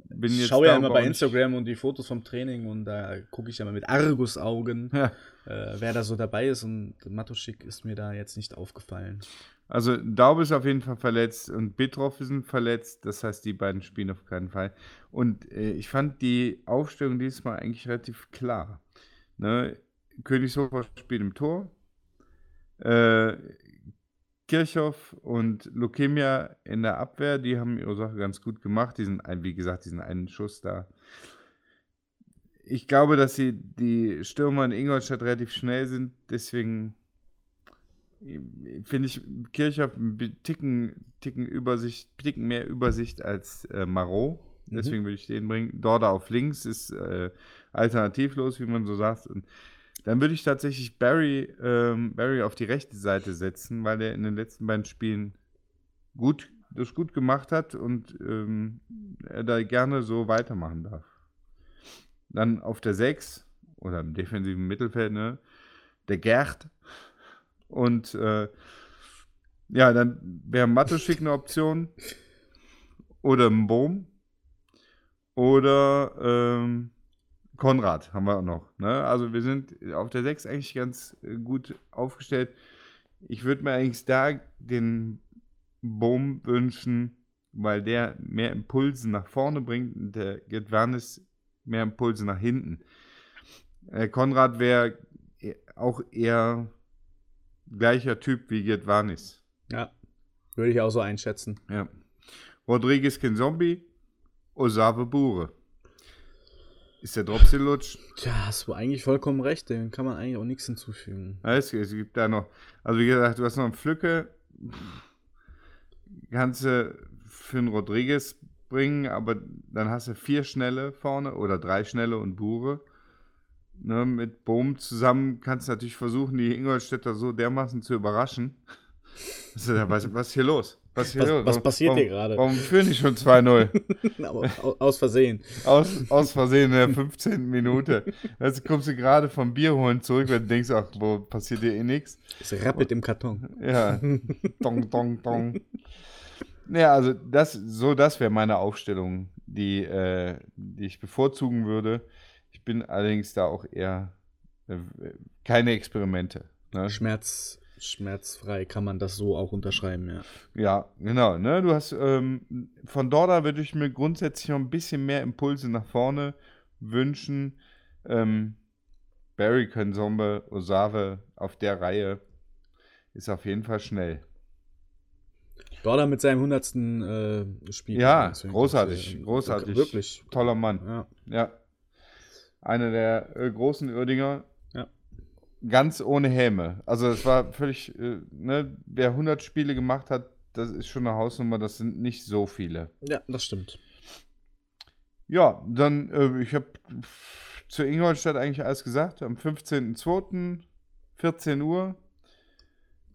Speaker 2: bin
Speaker 1: Ich
Speaker 2: jetzt
Speaker 1: schaue ja immer bei Instagram und die Fotos vom Training und da gucke ich ja mal mit Argusaugen,
Speaker 2: Ja.
Speaker 1: äh, wer da so dabei ist und Matuschik ist mir da jetzt nicht aufgefallen.
Speaker 2: Also Daube ist auf jeden Fall verletzt und Bitroff ist verletzt. Das heißt, die beiden spielen auf keinen Fall. Und äh, ich fand die Aufstellung diesmal eigentlich relativ klar. Ne? Königshofer spielt im Tor. Äh, Kirchhoff und Lukemia in der Abwehr, die haben ihre Sache ganz gut gemacht. Diesen, wie gesagt, diesen einen Schuss da. Ich glaube, dass sie die Stürmer in Ingolstadt relativ schnell sind, deswegen finde ich Kirchhoff ein Ticken, Ticken, Übersicht, Ticken mehr Übersicht als äh, Marot. Mhm. Deswegen mhm. würde ich den bringen. Dorda auf links ist äh, alternativlos, wie man so sagt. Und dann würde ich tatsächlich Barry, ähm, Barry auf die rechte Seite setzen, weil er in den letzten beiden Spielen gut, das gut gemacht hat und ähm, er da gerne so weitermachen darf. Dann auf der 6 oder im defensiven Mittelfeld, ne, der Gerd. Und äh, ja, dann wäre Mathe-Schick eine Option. Oder ein Boom. Oder ähm, Konrad haben wir auch noch. Ne? Also wir sind auf der 6 eigentlich ganz äh, gut aufgestellt. Ich würde mir eigentlich da den Boom wünschen, weil der mehr Impulse nach vorne bringt und der Gedwernis mehr Impulse nach hinten. Äh, Konrad wäre auch eher gleicher Typ wie Gedwanis.
Speaker 1: Ja, würde ich auch so einschätzen.
Speaker 2: Ja. Rodriguez Zombie, Osave Bure. Ist der Dropsilutsch?
Speaker 1: Tja, hast du eigentlich vollkommen recht, dem kann man eigentlich auch nichts hinzufügen.
Speaker 2: Es, es gibt da noch, also wie gesagt, du hast noch einen Pflücke, kannst du für einen Rodriguez bringen, aber dann hast du vier Schnelle vorne oder drei Schnelle und Bure. Ne, mit Bohm zusammen kannst du natürlich versuchen, die Ingolstädter so dermaßen zu überraschen. Was, was ist hier los?
Speaker 1: Was, hier was, was passiert
Speaker 2: warum,
Speaker 1: hier gerade?
Speaker 2: Warum führen die schon 2-0?
Speaker 1: aus Versehen.
Speaker 2: Aus, aus Versehen in der 15. Minute. Jetzt kommst du gerade vom Bier holen zurück, weil du denkst, ach, wo passiert hier eh nichts.
Speaker 1: Es rappelt im Karton.
Speaker 2: Ja. dong, dong, dong. Ja, also das, so das wäre meine Aufstellung, die, äh, die ich bevorzugen würde. Ich bin allerdings da auch eher äh, keine Experimente.
Speaker 1: Ne? Schmerz, schmerzfrei kann man das so auch unterschreiben, ja.
Speaker 2: Ja, genau. Ne? Du hast ähm, von Dorda würde ich mir grundsätzlich noch ein bisschen mehr Impulse nach vorne wünschen. Ähm, Barry Konsombe, Osave auf der Reihe ist auf jeden Fall schnell.
Speaker 1: Dorda mit seinem 100. Äh, Spiel.
Speaker 2: Ja, großartig, großartig.
Speaker 1: Wirklich.
Speaker 2: Toller Mann.
Speaker 1: Ja.
Speaker 2: ja. Einer der äh, großen Uerdinger. Ganz ohne Häme. Also es war völlig, äh, ne, wer 100 Spiele gemacht hat, das ist schon eine Hausnummer, das sind nicht so viele.
Speaker 1: Ja, das stimmt.
Speaker 2: Ja, dann, äh, ich habe zu Ingolstadt eigentlich alles gesagt. Am 15.02. 14 Uhr.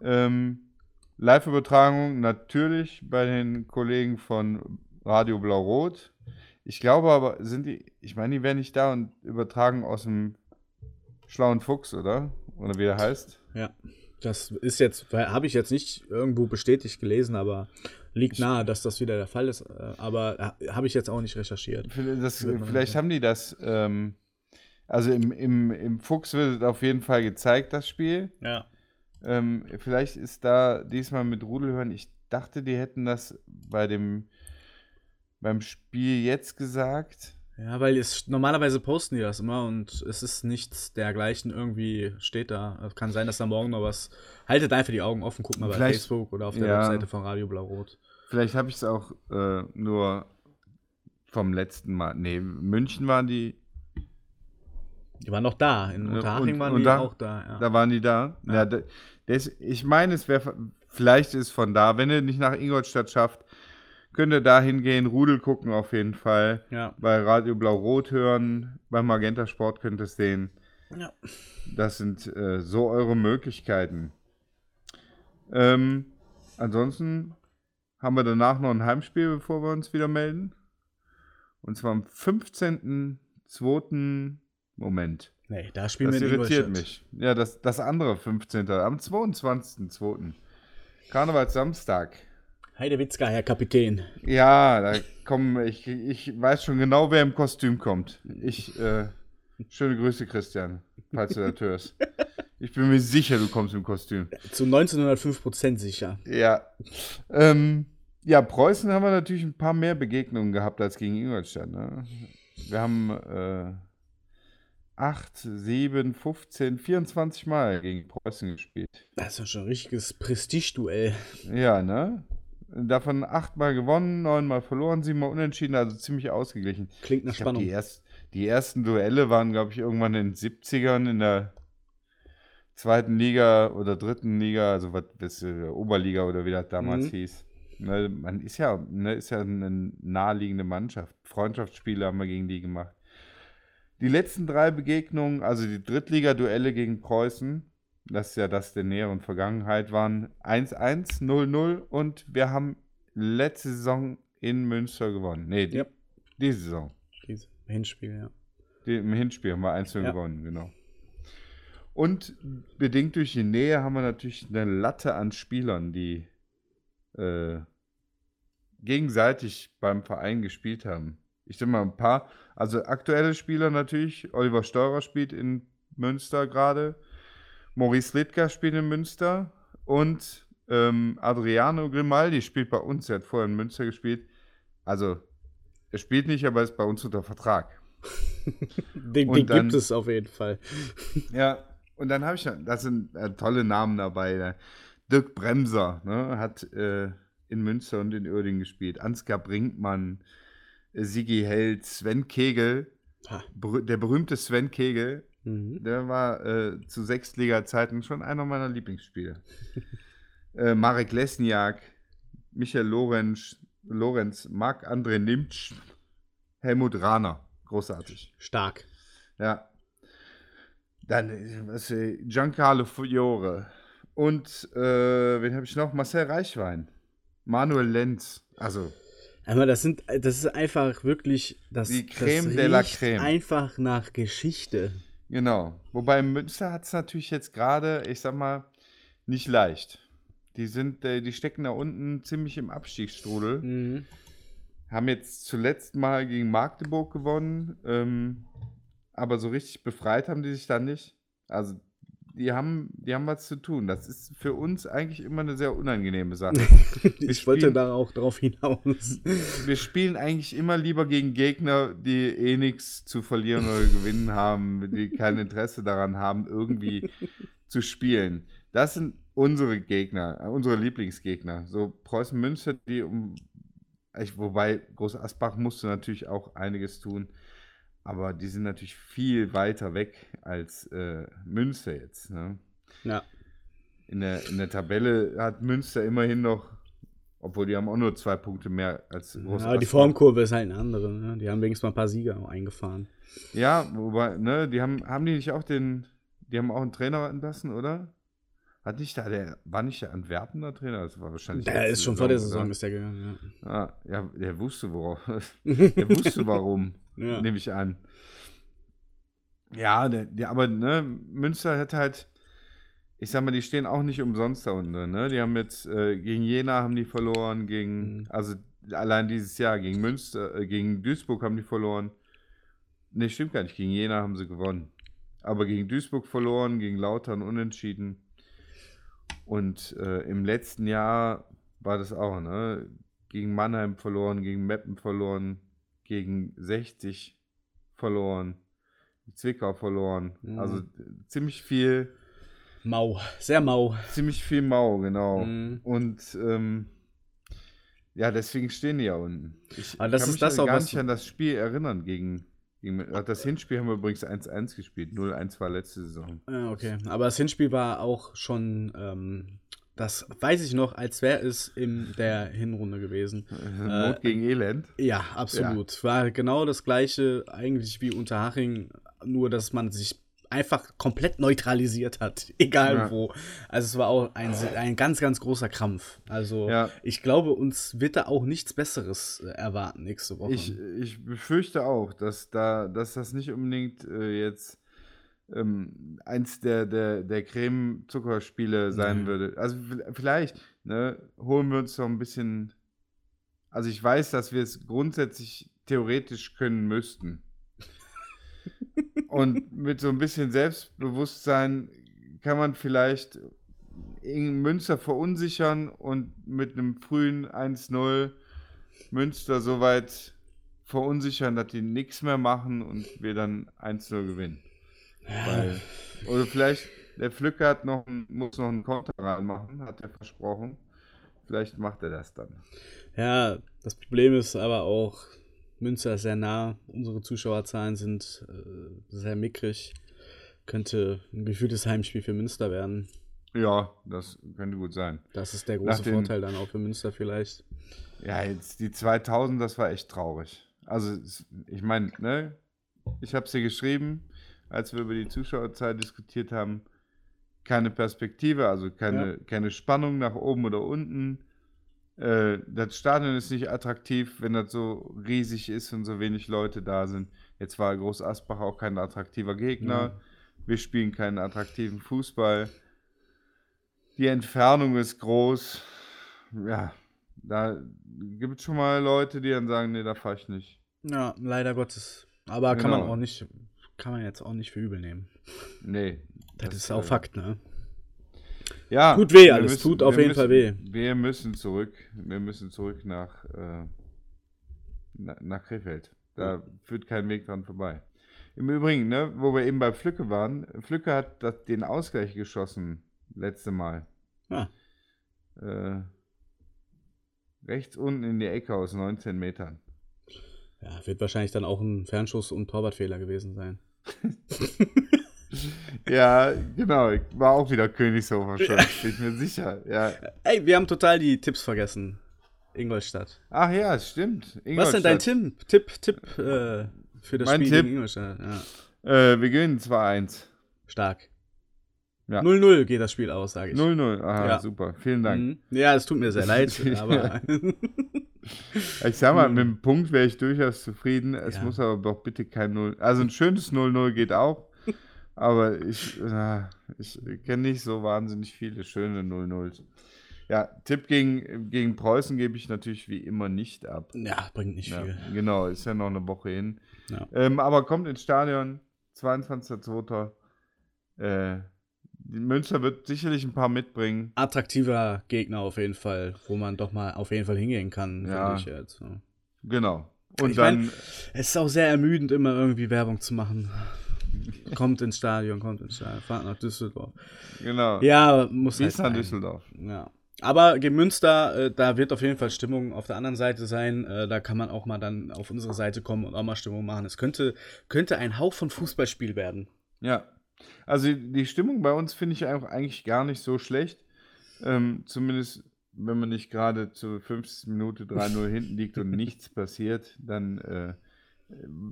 Speaker 2: Ähm, Live-Übertragung natürlich bei den Kollegen von Radio Blau-Rot. Ich glaube aber, sind die, ich meine, die wären nicht da und übertragen aus dem Schlauen Fuchs, oder? Oder wie der heißt?
Speaker 1: Ja, das ist jetzt, habe ich jetzt nicht irgendwo bestätigt gelesen, aber liegt nahe, dass das wieder der Fall ist. Aber habe ich jetzt auch nicht recherchiert.
Speaker 2: Das, vielleicht haben die das, ähm, also im, im, im Fuchs wird auf jeden Fall gezeigt, das Spiel.
Speaker 1: Ja.
Speaker 2: Ähm, vielleicht ist da diesmal mit Rudelhören, ich dachte, die hätten das bei dem beim Spiel jetzt gesagt.
Speaker 1: Ja, weil es normalerweise posten die das immer und es ist nichts dergleichen irgendwie steht da. Kann sein, dass da morgen noch was. Haltet einfach die Augen offen, guckt mal bei Vielleicht, Facebook oder auf der ja, Webseite von Radio Blau-Rot.
Speaker 2: Vielleicht habe ich es auch äh, nur vom letzten Mal. Nee, München waren die
Speaker 1: die waren noch da. In Unterhaching und, waren
Speaker 2: und
Speaker 1: die
Speaker 2: da,
Speaker 1: auch da.
Speaker 2: Ja. Da waren die da. Ja. ja das, ich meine, es wäre, vielleicht ist von da, wenn ihr nicht nach Ingolstadt schafft, könnt ihr da hingehen, Rudel gucken auf jeden Fall.
Speaker 1: Ja.
Speaker 2: Bei Radio Blau-Rot hören, beim Magenta Sport könnt ihr es sehen.
Speaker 1: Ja.
Speaker 2: Das sind äh, so eure Möglichkeiten. Ähm, ansonsten haben wir danach noch ein Heimspiel, bevor wir uns wieder melden. Und zwar am 15.02. Moment.
Speaker 1: Nee, da spielen
Speaker 2: das
Speaker 1: wir
Speaker 2: Das irritiert mich. Ja, das, das andere 15. Am 22.02. Karnevalssamstag.
Speaker 1: Heidewitzka, Herr Kapitän.
Speaker 2: Ja, da kommen, ich, ich weiß schon genau, wer im Kostüm kommt. Ich, äh, schöne Grüße, Christian, falls du das hörst. Ich bin mir sicher, du kommst im Kostüm.
Speaker 1: Zu 1905 Prozent sicher.
Speaker 2: Ja. Ähm, ja, Preußen haben wir natürlich ein paar mehr Begegnungen gehabt als gegen Ingolstadt. Ne? Wir haben äh, 8, 7, 15, 24 Mal gegen Preußen gespielt.
Speaker 1: Das ist ja schon ein richtiges Prestigeduell.
Speaker 2: Ja, ne? Davon achtmal gewonnen, neunmal verloren, siebenmal unentschieden, also ziemlich ausgeglichen.
Speaker 1: Klingt nach
Speaker 2: Ich
Speaker 1: Spannung.
Speaker 2: die, erst, die ersten Duelle waren, glaube ich, irgendwann in den 70ern in der zweiten Liga oder dritten Liga, also was das äh, Oberliga oder wie das damals
Speaker 1: Mhm.
Speaker 2: hieß. Ne, man ist ja, ne, ist ja eine naheliegende Mannschaft. Freundschaftsspiele haben wir gegen die gemacht. Die letzten drei Begegnungen, also die Drittliga-Duelle gegen Preußen, das ist ja das der näheren Vergangenheit, waren 1-1, 0-0 und wir haben letzte Saison in Münster gewonnen. Nee, die,
Speaker 1: Ja.
Speaker 2: diese Saison.
Speaker 1: Dieses Hinspiel, ja.
Speaker 2: Die, Im Hinspiel haben wir 1-0
Speaker 1: Ja.
Speaker 2: gewonnen, genau. Und bedingt durch die Nähe haben wir natürlich eine Latte an Spielern, die äh, gegenseitig beim Verein gespielt haben. Ich denke mal ein paar, also aktuelle Spieler natürlich. Oliver Steurer spielt in Münster gerade. Maurice Littger spielt in Münster. Und ähm, Adriano Grimaldi spielt bei uns. Er hat vorher in Münster gespielt. Also, er spielt nicht, aber ist bei uns unter Vertrag.
Speaker 1: Den, den
Speaker 2: dann-
Speaker 1: gibt es auf jeden Fall.
Speaker 2: Ja, und dann habe ich, noch- das sind äh, tolle Namen dabei. Der Dirk Bremser ne, hat äh, in Münster und in Uerdingen gespielt. Ansgar Brinkmann, äh, Sigi Held, Sven Kegel, der berühmte Sven Kegel,
Speaker 1: Mhm.
Speaker 2: der war äh, zu Sechstliga-Zeiten schon einer meiner Lieblingsspieler. äh, Marek Lesniak, Michael Lorenz, Lorenz Marc-André Nimtsch, Helmut Rahner. Großartig.
Speaker 1: Stark.
Speaker 2: Ja. Dann was, äh, Giancarlo Fiore. Und äh, wen habe ich noch? Marcel Reichwein. Manuel Lenz. Also,
Speaker 1: Aber das sind, das ist einfach wirklich, das,
Speaker 2: Die Creme
Speaker 1: das
Speaker 2: de la Creme.
Speaker 1: einfach nach Geschichte.
Speaker 2: Genau. Wobei Münster hat es natürlich jetzt gerade, ich sag mal, nicht leicht. Die sind, äh, die stecken da unten ziemlich im Abstiegsstrudel.
Speaker 1: Mhm.
Speaker 2: Haben jetzt zuletzt mal gegen Magdeburg gewonnen. Ähm, aber so richtig befreit haben die sich dann nicht. Also, die haben, die haben was zu tun. Das ist für uns eigentlich immer eine sehr unangenehme Sache.
Speaker 1: Ich wollte
Speaker 2: spielen-
Speaker 1: da auch drauf hinaus.
Speaker 2: Wir spielen eigentlich immer lieber gegen Gegner, die eh nichts zu verlieren oder gewinnen haben, die kein Interesse daran haben, irgendwie zu spielen. Das sind unsere Gegner, äh, unsere Lieblingsgegner. So Preußen Münster, die um. Ich, wobei Groß Asbach musste natürlich auch einiges tun, aber die sind natürlich viel weiter weg als äh, Münster jetzt. Ne?
Speaker 1: Ja.
Speaker 2: In der, in der Tabelle hat Münster immerhin noch, obwohl die haben auch nur zwei Punkte mehr als Groß
Speaker 1: Aber die. Formkurve ist halt eine andere. Ne? Die haben wenigstens mal ein paar Sieger eingefahren.
Speaker 2: Ja, wobei, ne, die haben, haben die nicht auch den, die haben auch einen Trainer entlassen, oder? Hat nicht da der, war nicht der Antwerpener Trainer? Das war wahrscheinlich.
Speaker 1: Der ist schon vor der Saison
Speaker 2: oder?
Speaker 1: ist der gegangen.
Speaker 2: Ah, ja, der wusste, worauf. der wusste warum,
Speaker 1: Ja.
Speaker 2: nehme ich an. Ja, der, der, aber ne, Münster hat halt, ich sag mal, die stehen auch nicht umsonst da unten, ne? Die haben jetzt äh, gegen Jena haben die verloren, gegen,
Speaker 1: Mhm.
Speaker 2: also allein dieses Jahr gegen Münster, äh, gegen Duisburg haben die verloren. Ne, stimmt gar nicht, gegen Jena haben sie gewonnen. Aber gegen Duisburg verloren, gegen Lautern unentschieden. Und äh, im letzten Jahr war das auch, ne? Gegen Mannheim verloren, gegen Meppen verloren, gegen 60 verloren, Zwickau verloren.
Speaker 1: Mhm.
Speaker 2: Also ziemlich viel,
Speaker 1: Mau. Sehr mau.
Speaker 2: ziemlich viel Mau, genau.
Speaker 1: Mhm.
Speaker 2: Und ähm, ja, deswegen stehen die ja unten. Ich
Speaker 1: Aber das
Speaker 2: kann
Speaker 1: ist
Speaker 2: mich
Speaker 1: das auch,
Speaker 2: gar nicht an das Spiel erinnern gegen, das Hinspiel haben wir übrigens 1-1 gespielt. 0-1 war letzte Saison.
Speaker 1: Ja, okay. Aber das Hinspiel war auch schon, ähm, das weiß ich noch, als wäre es in der Hinrunde gewesen.
Speaker 2: Not gegen Elend.
Speaker 1: Ja, absolut. War genau das gleiche eigentlich wie Unterhaching, nur dass man sich einfach komplett neutralisiert hat, egal
Speaker 2: Ja.
Speaker 1: wo. Also es war auch ein, ein ganz, ganz großer Krampf. Also
Speaker 2: Ja.
Speaker 1: ich glaube, uns wird da auch nichts Besseres äh, erwarten nächste Woche.
Speaker 2: Ich, ich befürchte auch, dass da, dass das nicht unbedingt äh, jetzt ähm, eins der, der, der Creme-Zuckerspiele sein
Speaker 1: Nee.
Speaker 2: würde. Also vielleicht ne, holen wir uns noch ein bisschen. Also ich weiß, dass wir es grundsätzlich theoretisch können müssten. Und mit so ein bisschen Selbstbewusstsein kann man vielleicht in Münster verunsichern und mit einem frühen 1-0 Münster soweit verunsichern, dass die nichts mehr machen und wir dann 1-0 gewinnen. Weil, oder vielleicht, der Flücker hat noch, muss noch einen Konter reinmachen, hat er versprochen. Vielleicht macht er das dann.
Speaker 1: Ja, das Problem ist aber auch, Münster ist sehr nah, unsere Zuschauerzahlen sind äh, sehr mickrig. Könnte ein gefühltes Heimspiel für Münster werden.
Speaker 2: Ja, das könnte gut sein.
Speaker 1: Das ist der große den, Vorteil dann auch für Münster vielleicht.
Speaker 2: Ja, jetzt die 2000, das war echt traurig. Also, ich meine, ne, ich habe es dir geschrieben, als wir über die Zuschauerzahl diskutiert haben. Keine Perspektive, also keine, ja. keine Spannung nach oben oder unten. Äh, das Stadion ist nicht attraktiv, wenn das so riesig ist und so wenig Leute da sind. Jetzt war Groß Asbach auch kein attraktiver Gegner. Ja. Wir spielen keinen attraktiven Fußball. Die Entfernung ist groß. Ja, da gibt es schon mal Leute, die dann sagen, nee, da fahre ich nicht.
Speaker 1: Ja, leider Gottes. Aber genau. kann man genau. auch nicht, kann man jetzt auch nicht für übel nehmen.
Speaker 2: Nee.
Speaker 1: Das, das ist auch äh, Fakt, ne?
Speaker 2: Ja.
Speaker 1: Tut weh, alles müssen, tut auf jeden
Speaker 2: müssen,
Speaker 1: Fall weh.
Speaker 2: Wir müssen zurück. Wir müssen zurück nach, äh, nach Krefeld. Da ja. führt kein Weg dran vorbei. Im Übrigen, ne, wo wir eben bei Flücke waren, Flücke hat das, den Ausgleich geschossen, letzte Mal.
Speaker 1: Ah.
Speaker 2: Äh, rechts unten in die Ecke aus 19 Metern.
Speaker 1: Ja, wird wahrscheinlich dann auch ein Fernschuss und Torwartfehler gewesen sein.
Speaker 2: ja, genau. War auch wieder Königshofer schon, bin ich mir sicher. Ja.
Speaker 1: Ey, wir haben total die Tipps vergessen. Ingolstadt.
Speaker 2: Ach ja, stimmt.
Speaker 1: Ingolstadt. Was ist denn dein Tim, Tipp, Tipp äh, für das mein Spiel Tipp, gegen Ingolstadt?
Speaker 2: Ja. Äh, wir gewinnen 2-1.
Speaker 1: Stark. 0-0 ja. geht das Spiel aus, sage ich.
Speaker 2: 0-0, aha, ja. super. Vielen Dank. Mhm.
Speaker 1: Ja, es tut mir sehr leid, aber.
Speaker 2: ich sag mal, mit dem Punkt wäre ich durchaus zufrieden. Es ja. muss aber doch bitte kein 0. Also ein schönes 0-0 geht auch. Aber ich, äh, ich kenne nicht so wahnsinnig viele schöne 0-0s. Ja, Tipp gegen, gegen Preußen gebe ich natürlich wie immer nicht ab.
Speaker 1: Ja, bringt nicht
Speaker 2: ja,
Speaker 1: viel.
Speaker 2: Genau, ist ja noch eine Woche hin.
Speaker 1: Ja.
Speaker 2: Ähm, aber kommt ins Stadion, 22.02. Äh, Münster wird sicherlich ein paar mitbringen.
Speaker 1: Attraktiver Gegner auf jeden Fall, wo man doch mal auf jeden Fall hingehen kann,
Speaker 2: ja.
Speaker 1: ich jetzt. Ja.
Speaker 2: Genau.
Speaker 1: Und ich dann. Mein, es ist auch sehr ermüdend, immer irgendwie Werbung zu machen. kommt ins Stadion, kommt ins Stadion, fahrt nach Düsseldorf.
Speaker 2: Genau.
Speaker 1: Ja, muss
Speaker 2: Bis halt nach Düsseldorf.
Speaker 1: Ja. Aber gegen Münster, äh, da wird auf jeden Fall Stimmung auf der anderen Seite sein. Äh, da kann man auch mal dann auf unsere Seite kommen und auch mal Stimmung machen. Es könnte, könnte ein Hauch von Fußballspiel werden.
Speaker 2: Ja. Also die Stimmung bei uns finde ich eigentlich gar nicht so schlecht. Ähm, zumindest wenn man nicht gerade zur 50. Minute 3-0 hinten liegt und nichts passiert, dann äh,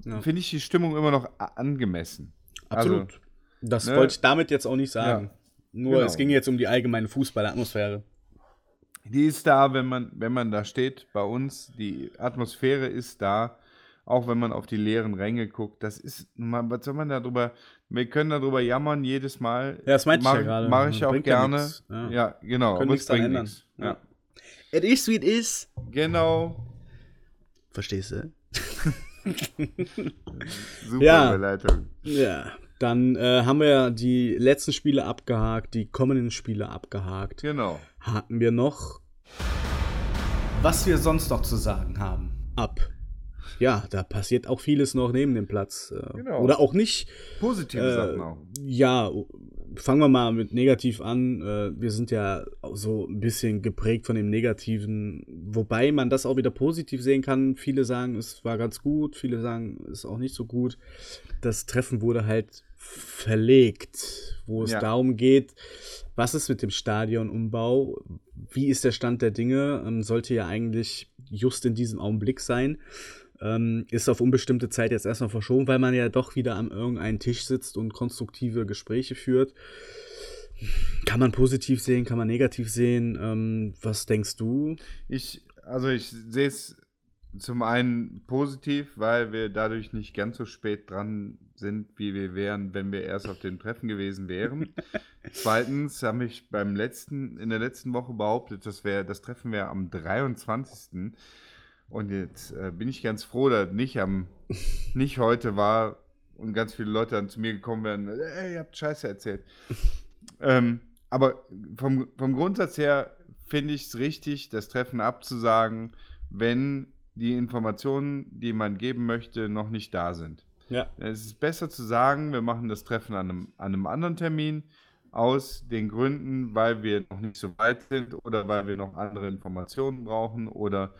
Speaker 2: ja. finde ich die Stimmung immer noch angemessen.
Speaker 1: Absolut. Also, das ne? wollte ich damit jetzt auch nicht sagen. Ja, Nur genau. es ging jetzt um die allgemeine Fußballatmosphäre.
Speaker 2: Die ist da, wenn man, wenn man da steht bei uns. Die Atmosphäre ist da, auch wenn man auf die leeren Ränge guckt. Das ist, was soll man darüber, wir können darüber jammern jedes Mal.
Speaker 1: Ja, das meinte ich ja gerade.
Speaker 2: Mache ich auch gerne. Ja, ja, genau.
Speaker 1: Können nichts bringt ändern. Ja. It is wie it is.
Speaker 2: Genau.
Speaker 1: Verstehst du?
Speaker 2: Super ja. Überleitung.
Speaker 1: Ja, dann äh, haben wir ja die letzten Spiele abgehakt, die kommenden Spiele abgehakt.
Speaker 2: Genau.
Speaker 1: Hatten wir noch, was wir sonst noch zu sagen haben, ab. Ja, da passiert auch vieles noch neben dem Platz. Äh, genau. Oder auch nicht.
Speaker 2: Positive äh, Sachen auch.
Speaker 1: Ja, fangen wir mal mit negativ an. Äh, wir sind ja so ein bisschen geprägt von dem Negativen, wobei man das auch wieder positiv sehen kann. Viele sagen, es war ganz gut, viele sagen, es ist auch nicht so gut. Das Treffen wurde halt verlegt, wo es ja. darum geht, was ist mit dem Stadionumbau? Wie ist der Stand der Dinge? Ähm, sollte ja eigentlich just in diesem Augenblick sein. Ähm, ist auf unbestimmte Zeit jetzt erstmal verschoben, weil man ja doch wieder an irgendeinem Tisch sitzt und konstruktive Gespräche führt. Kann man positiv sehen, kann man negativ sehen. Ähm, was denkst du?
Speaker 2: Ich, also ich sehe es zum einen positiv, weil wir dadurch nicht ganz so spät dran sind, wie wir wären, wenn wir erst auf dem Treffen gewesen wären. Zweitens habe ich beim letzten, in der letzten Woche behauptet, dass wir, das Treffen wäre am 23. Und jetzt äh, bin ich ganz froh, dass nicht am nicht heute war und ganz viele Leute dann zu mir gekommen wären, ey, ihr habt Scheiße erzählt. ähm, aber vom, vom Grundsatz her finde ich es richtig, das Treffen abzusagen, wenn die Informationen, die man geben möchte, noch nicht da sind.
Speaker 1: Ja.
Speaker 2: Es ist besser zu sagen, wir machen das Treffen an einem, an einem anderen Termin, aus den Gründen, weil wir noch nicht so weit sind oder weil wir noch andere Informationen brauchen oder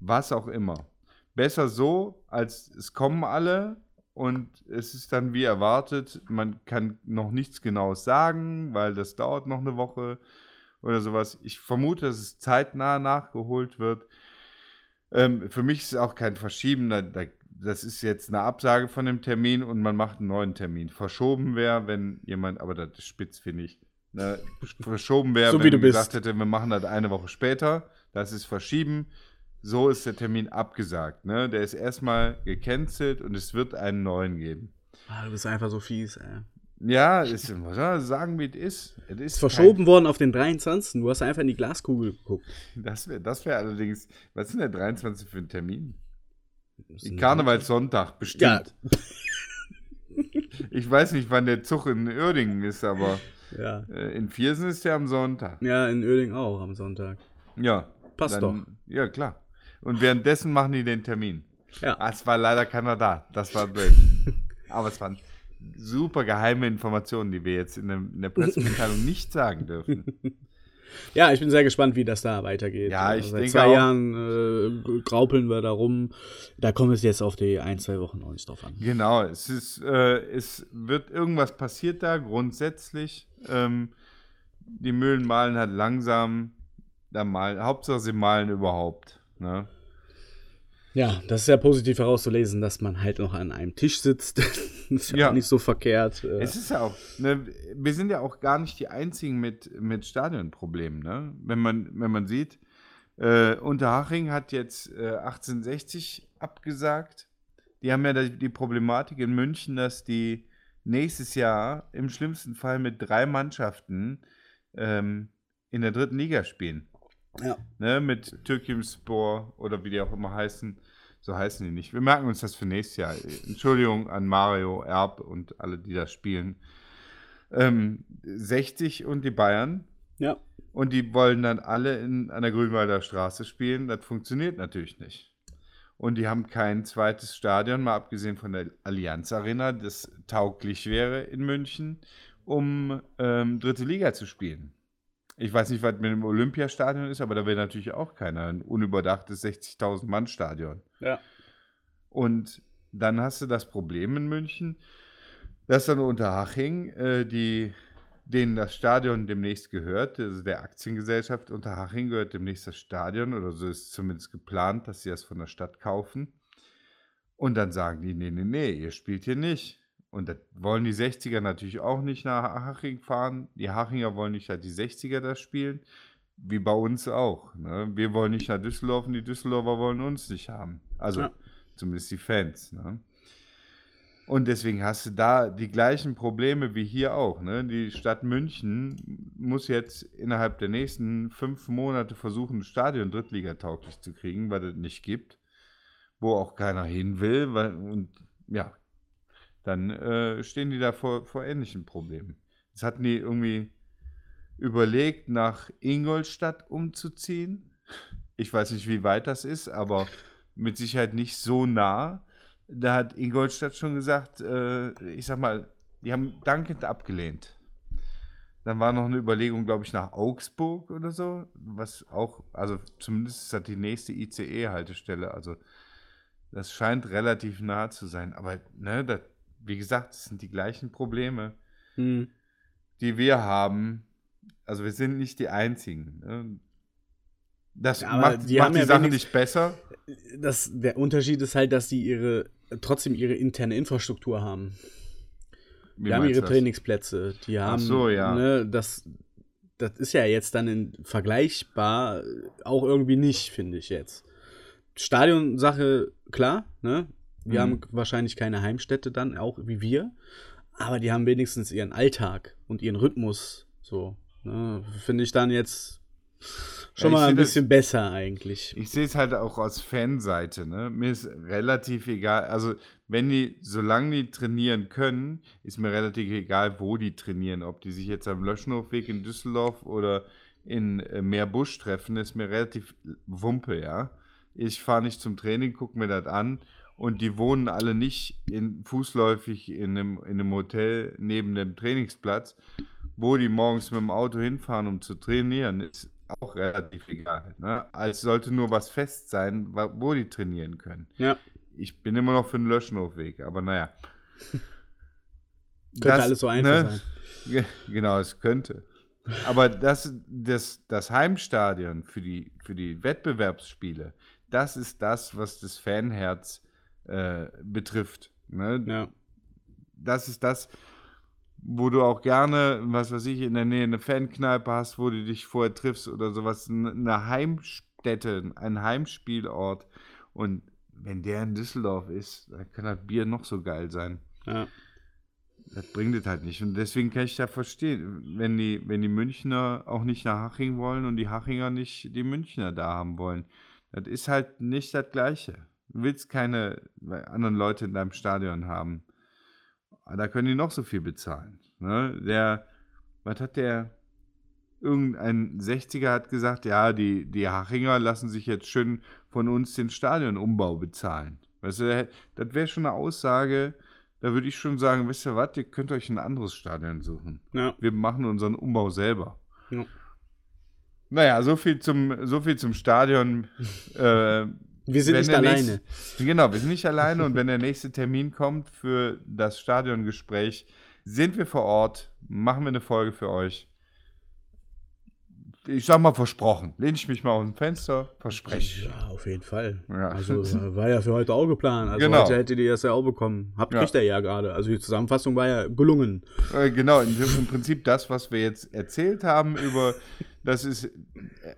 Speaker 2: was auch immer. Besser so, als es kommen alle und es ist dann wie erwartet, man kann noch nichts Genaues sagen, weil das dauert noch eine Woche oder sowas. Ich vermute, dass es zeitnah nachgeholt wird. Ähm, für mich ist es auch kein Verschieben, da, da, das ist jetzt eine Absage von dem Termin und man macht einen neuen Termin. Verschoben wäre, wenn jemand, aber das ist spitz, finde ich. Ne, verschoben wäre,
Speaker 1: So
Speaker 2: wenn man gesagt hätte, wir machen das eine Woche später. Das ist verschieben. So ist der Termin abgesagt. Ne? Der ist erstmal gecancelt und es wird einen neuen geben.
Speaker 1: Ah, du bist einfach so fies, ey.
Speaker 2: Ja, ist, muss man sagen, wie es ist. Es ist
Speaker 1: verschoben worden auf den 23. Du hast einfach in die Glaskugel geguckt.
Speaker 2: Kein, das wäre das wär allerdings, was ist denn der 23 für ein Termin? Karnevalssonntag, bestimmt.
Speaker 1: Ja,
Speaker 2: Ich weiß nicht, wann der Zug in Uerdingen ist, aber
Speaker 1: ja.
Speaker 2: äh, in Viersen ist der am Sonntag.
Speaker 1: Ja, in Öling auch am Sonntag.
Speaker 2: Ja.
Speaker 1: Passt doch.
Speaker 2: Ja, klar. Und währenddessen machen die den Termin.
Speaker 1: Ja.
Speaker 2: Ah, es war leider keiner da. Das war blöd. Aber es waren super geheime Informationen, die wir jetzt in der, in der Pressemitteilung nicht sagen dürfen.
Speaker 1: Ja, ich bin sehr gespannt, wie das da weitergeht.
Speaker 2: Ja, ich
Speaker 1: Seit
Speaker 2: denke
Speaker 1: zwei
Speaker 2: auch-
Speaker 1: Jahren äh, graupeln wir da rum. Da kommt es jetzt auf die ein, zwei Wochen noch nicht drauf an.
Speaker 2: Genau, es ist, äh, es wird irgendwas passiert da grundsätzlich. Ähm, die Mühlen malen halt langsam. Da malen, Hauptsache sie malen überhaupt. Ne?
Speaker 1: Ja, das ist ja positiv herauszulesen, dass man halt noch an einem Tisch sitzt. ist ja, nicht so verkehrt. Äh,
Speaker 2: Es ist ja auch, ne, wir sind ja auch gar nicht die einzigen mit, mit Stadionproblemen, ne? Wenn man, wenn man sieht, äh, Unterhaching hat jetzt äh, 1860 abgesagt. Die haben ja die, die Problematik in München, dass die nächstes Jahr im schlimmsten Fall mit drei Mannschaften ähm, in der dritten Liga spielen.
Speaker 1: Ja.
Speaker 2: Ne, mit Türkimspor oder wie die auch immer heißen. So heißen die nicht. Wir merken uns das für nächstes Jahr. Entschuldigung an Mario, Erb und alle, die da spielen. Ähm, 60 und die Bayern.
Speaker 1: ja.
Speaker 2: Und die wollen dann alle in, an der Grünwalder Straße spielen. Das funktioniert natürlich nicht. Und die haben kein zweites Stadion, mal abgesehen von der Allianz Arena, das tauglich wäre in München, um ähm, dritte Liga zu spielen. Ich weiß nicht, was mit dem Olympiastadion ist, aber da wäre natürlich auch keiner. Ein unüberdachtes 60.000 Mann Stadion.
Speaker 1: Ja.
Speaker 2: Und dann hast du das Problem in München, dass dann Unterhaching, äh, die, denen das Stadion demnächst gehört, also der Aktiengesellschaft Unterhaching gehört demnächst das Stadion, oder so ist zumindest geplant, dass sie das von der Stadt kaufen. Und dann sagen die, nee, nee, nee, ihr spielt hier nicht. Und das wollen die 60er natürlich auch nicht nach Haching fahren. Die Hachinger wollen nicht, dass die 60er da spielen. Wie bei uns auch. Ne? Wir wollen nicht nach Düsseldorf und die Düsseldorfer wollen uns nicht haben. Also
Speaker 1: Ja.
Speaker 2: zumindest die Fans. Ne? Und deswegen hast du da die gleichen Probleme wie hier auch. Ne? Die Stadt München muss jetzt innerhalb der nächsten fünf Monate versuchen, ein Stadion drittligatauglich zu kriegen, weil es nicht gibt, wo auch keiner hin will. Weil, und ja, dann äh, stehen die da vor, vor ähnlichen Problemen. Jetzt hatten die irgendwie überlegt, nach Ingolstadt umzuziehen. Ich weiß nicht, wie weit das ist, aber mit Sicherheit nicht so nah. Da hat Ingolstadt schon gesagt, äh, ich sag mal, die haben dankend abgelehnt. Dann war noch eine Überlegung, glaube ich, nach Augsburg oder so, was auch, also zumindest ist das die nächste ICE-Haltestelle, also das scheint relativ nah zu sein. Aber, ne, das, wie gesagt, es sind die gleichen Probleme,
Speaker 1: Hm.
Speaker 2: die wir haben. Also wir sind nicht die Einzigen. Ne? Das
Speaker 1: Ja,
Speaker 2: macht,
Speaker 1: die
Speaker 2: macht die
Speaker 1: ja
Speaker 2: Sache nicht besser.
Speaker 1: Das, der Unterschied ist halt, dass die ihre trotzdem ihre interne Infrastruktur haben.
Speaker 2: Wie
Speaker 1: Die haben ihre
Speaker 2: das?
Speaker 1: Trainingsplätze. Die haben,
Speaker 2: so, ja.
Speaker 1: Ne, das, das ist ja jetzt dann in, vergleichbar auch irgendwie nicht, finde ich jetzt. Stadionsache, klar, ne? Die
Speaker 2: Mhm.
Speaker 1: haben wahrscheinlich keine Heimstätte dann, auch wie wir. Aber die haben wenigstens ihren Alltag und ihren Rhythmus. So, ne? Finde ich dann jetzt schon
Speaker 2: Ja,
Speaker 1: mal ein
Speaker 2: sehe das-
Speaker 1: bisschen besser eigentlich.
Speaker 2: Ich sehe es halt auch aus Fanseite. Ne? Mir ist relativ egal. Also, wenn die, solange die trainieren können, ist mir relativ egal, wo die trainieren. Ob die sich jetzt am Löschenhofweg in Düsseldorf oder in äh, Meerbusch treffen, ist mir relativ wumpe, ja. Ich fahre nicht zum Training, gucke mir das an und die wohnen alle nicht in, fußläufig in einem, in einem Hotel neben dem Trainingsplatz, wo die morgens mit dem Auto hinfahren, um zu trainieren, ist auch relativ egal. Ne? Es sollte nur was fest sein, wo die trainieren können.
Speaker 1: Ja.
Speaker 2: Ich bin immer noch für den Löschenhofweg, aber naja.
Speaker 1: Könnte das, alles so einfach ne? sein.
Speaker 2: Genau, es könnte. Aber das, das, das Heimstadion für die, für die Wettbewerbsspiele, das ist das, was das Fanherz äh, betrifft. Ne?
Speaker 1: Ja.
Speaker 2: Das ist das, wo du auch gerne, was weiß ich, in der Nähe eine Fankneipe hast, wo du dich vorher triffst oder sowas, eine Heimstätte, ein Heimspielort. Und wenn der in Düsseldorf ist, dann kann das Bier noch so geil sein.
Speaker 1: Ja.
Speaker 2: Das bringt es halt nicht. Und deswegen kann ich da verstehen, wenn die, wenn die Münchner auch nicht nach Haching wollen und die Hachinger nicht die Münchner da haben wollen. Das ist halt nicht das Gleiche. Du willst keine anderen Leute in deinem Stadion haben. Da können die noch so viel bezahlen. Ne? Der, was hat der? Irgendein 60er hat gesagt, ja, die, die Hachinger lassen sich jetzt schön von uns den Stadionumbau bezahlen. Weißt du, das wäre schon eine Aussage, da würde ich schon sagen, wisst ihr was, ihr könnt euch ein anderes Stadion suchen.
Speaker 1: Ja.
Speaker 2: Wir machen unseren Umbau selber.
Speaker 1: Ja.
Speaker 2: Naja, so viel zum, so viel zum Stadion. äh,
Speaker 1: wir sind nicht alleine.
Speaker 2: Nächste, genau, wir sind nicht alleine und wenn der nächste Termin kommt für das Stadiongespräch, sind wir vor Ort, machen wir eine Folge für euch. Ich sag mal versprochen. Lehne ich mich mal aus dem Fenster, verspreche.
Speaker 1: Ja, auf jeden Fall.
Speaker 2: Ja.
Speaker 1: Also war ja für heute auch geplant. Also
Speaker 2: genau.
Speaker 1: heute hättet ihr das ja auch bekommen. Habt ja. kriegt ihr ja gerade. Also die Zusammenfassung war ja gelungen.
Speaker 2: Äh, genau, im Prinzip das, was wir jetzt erzählt haben über das ist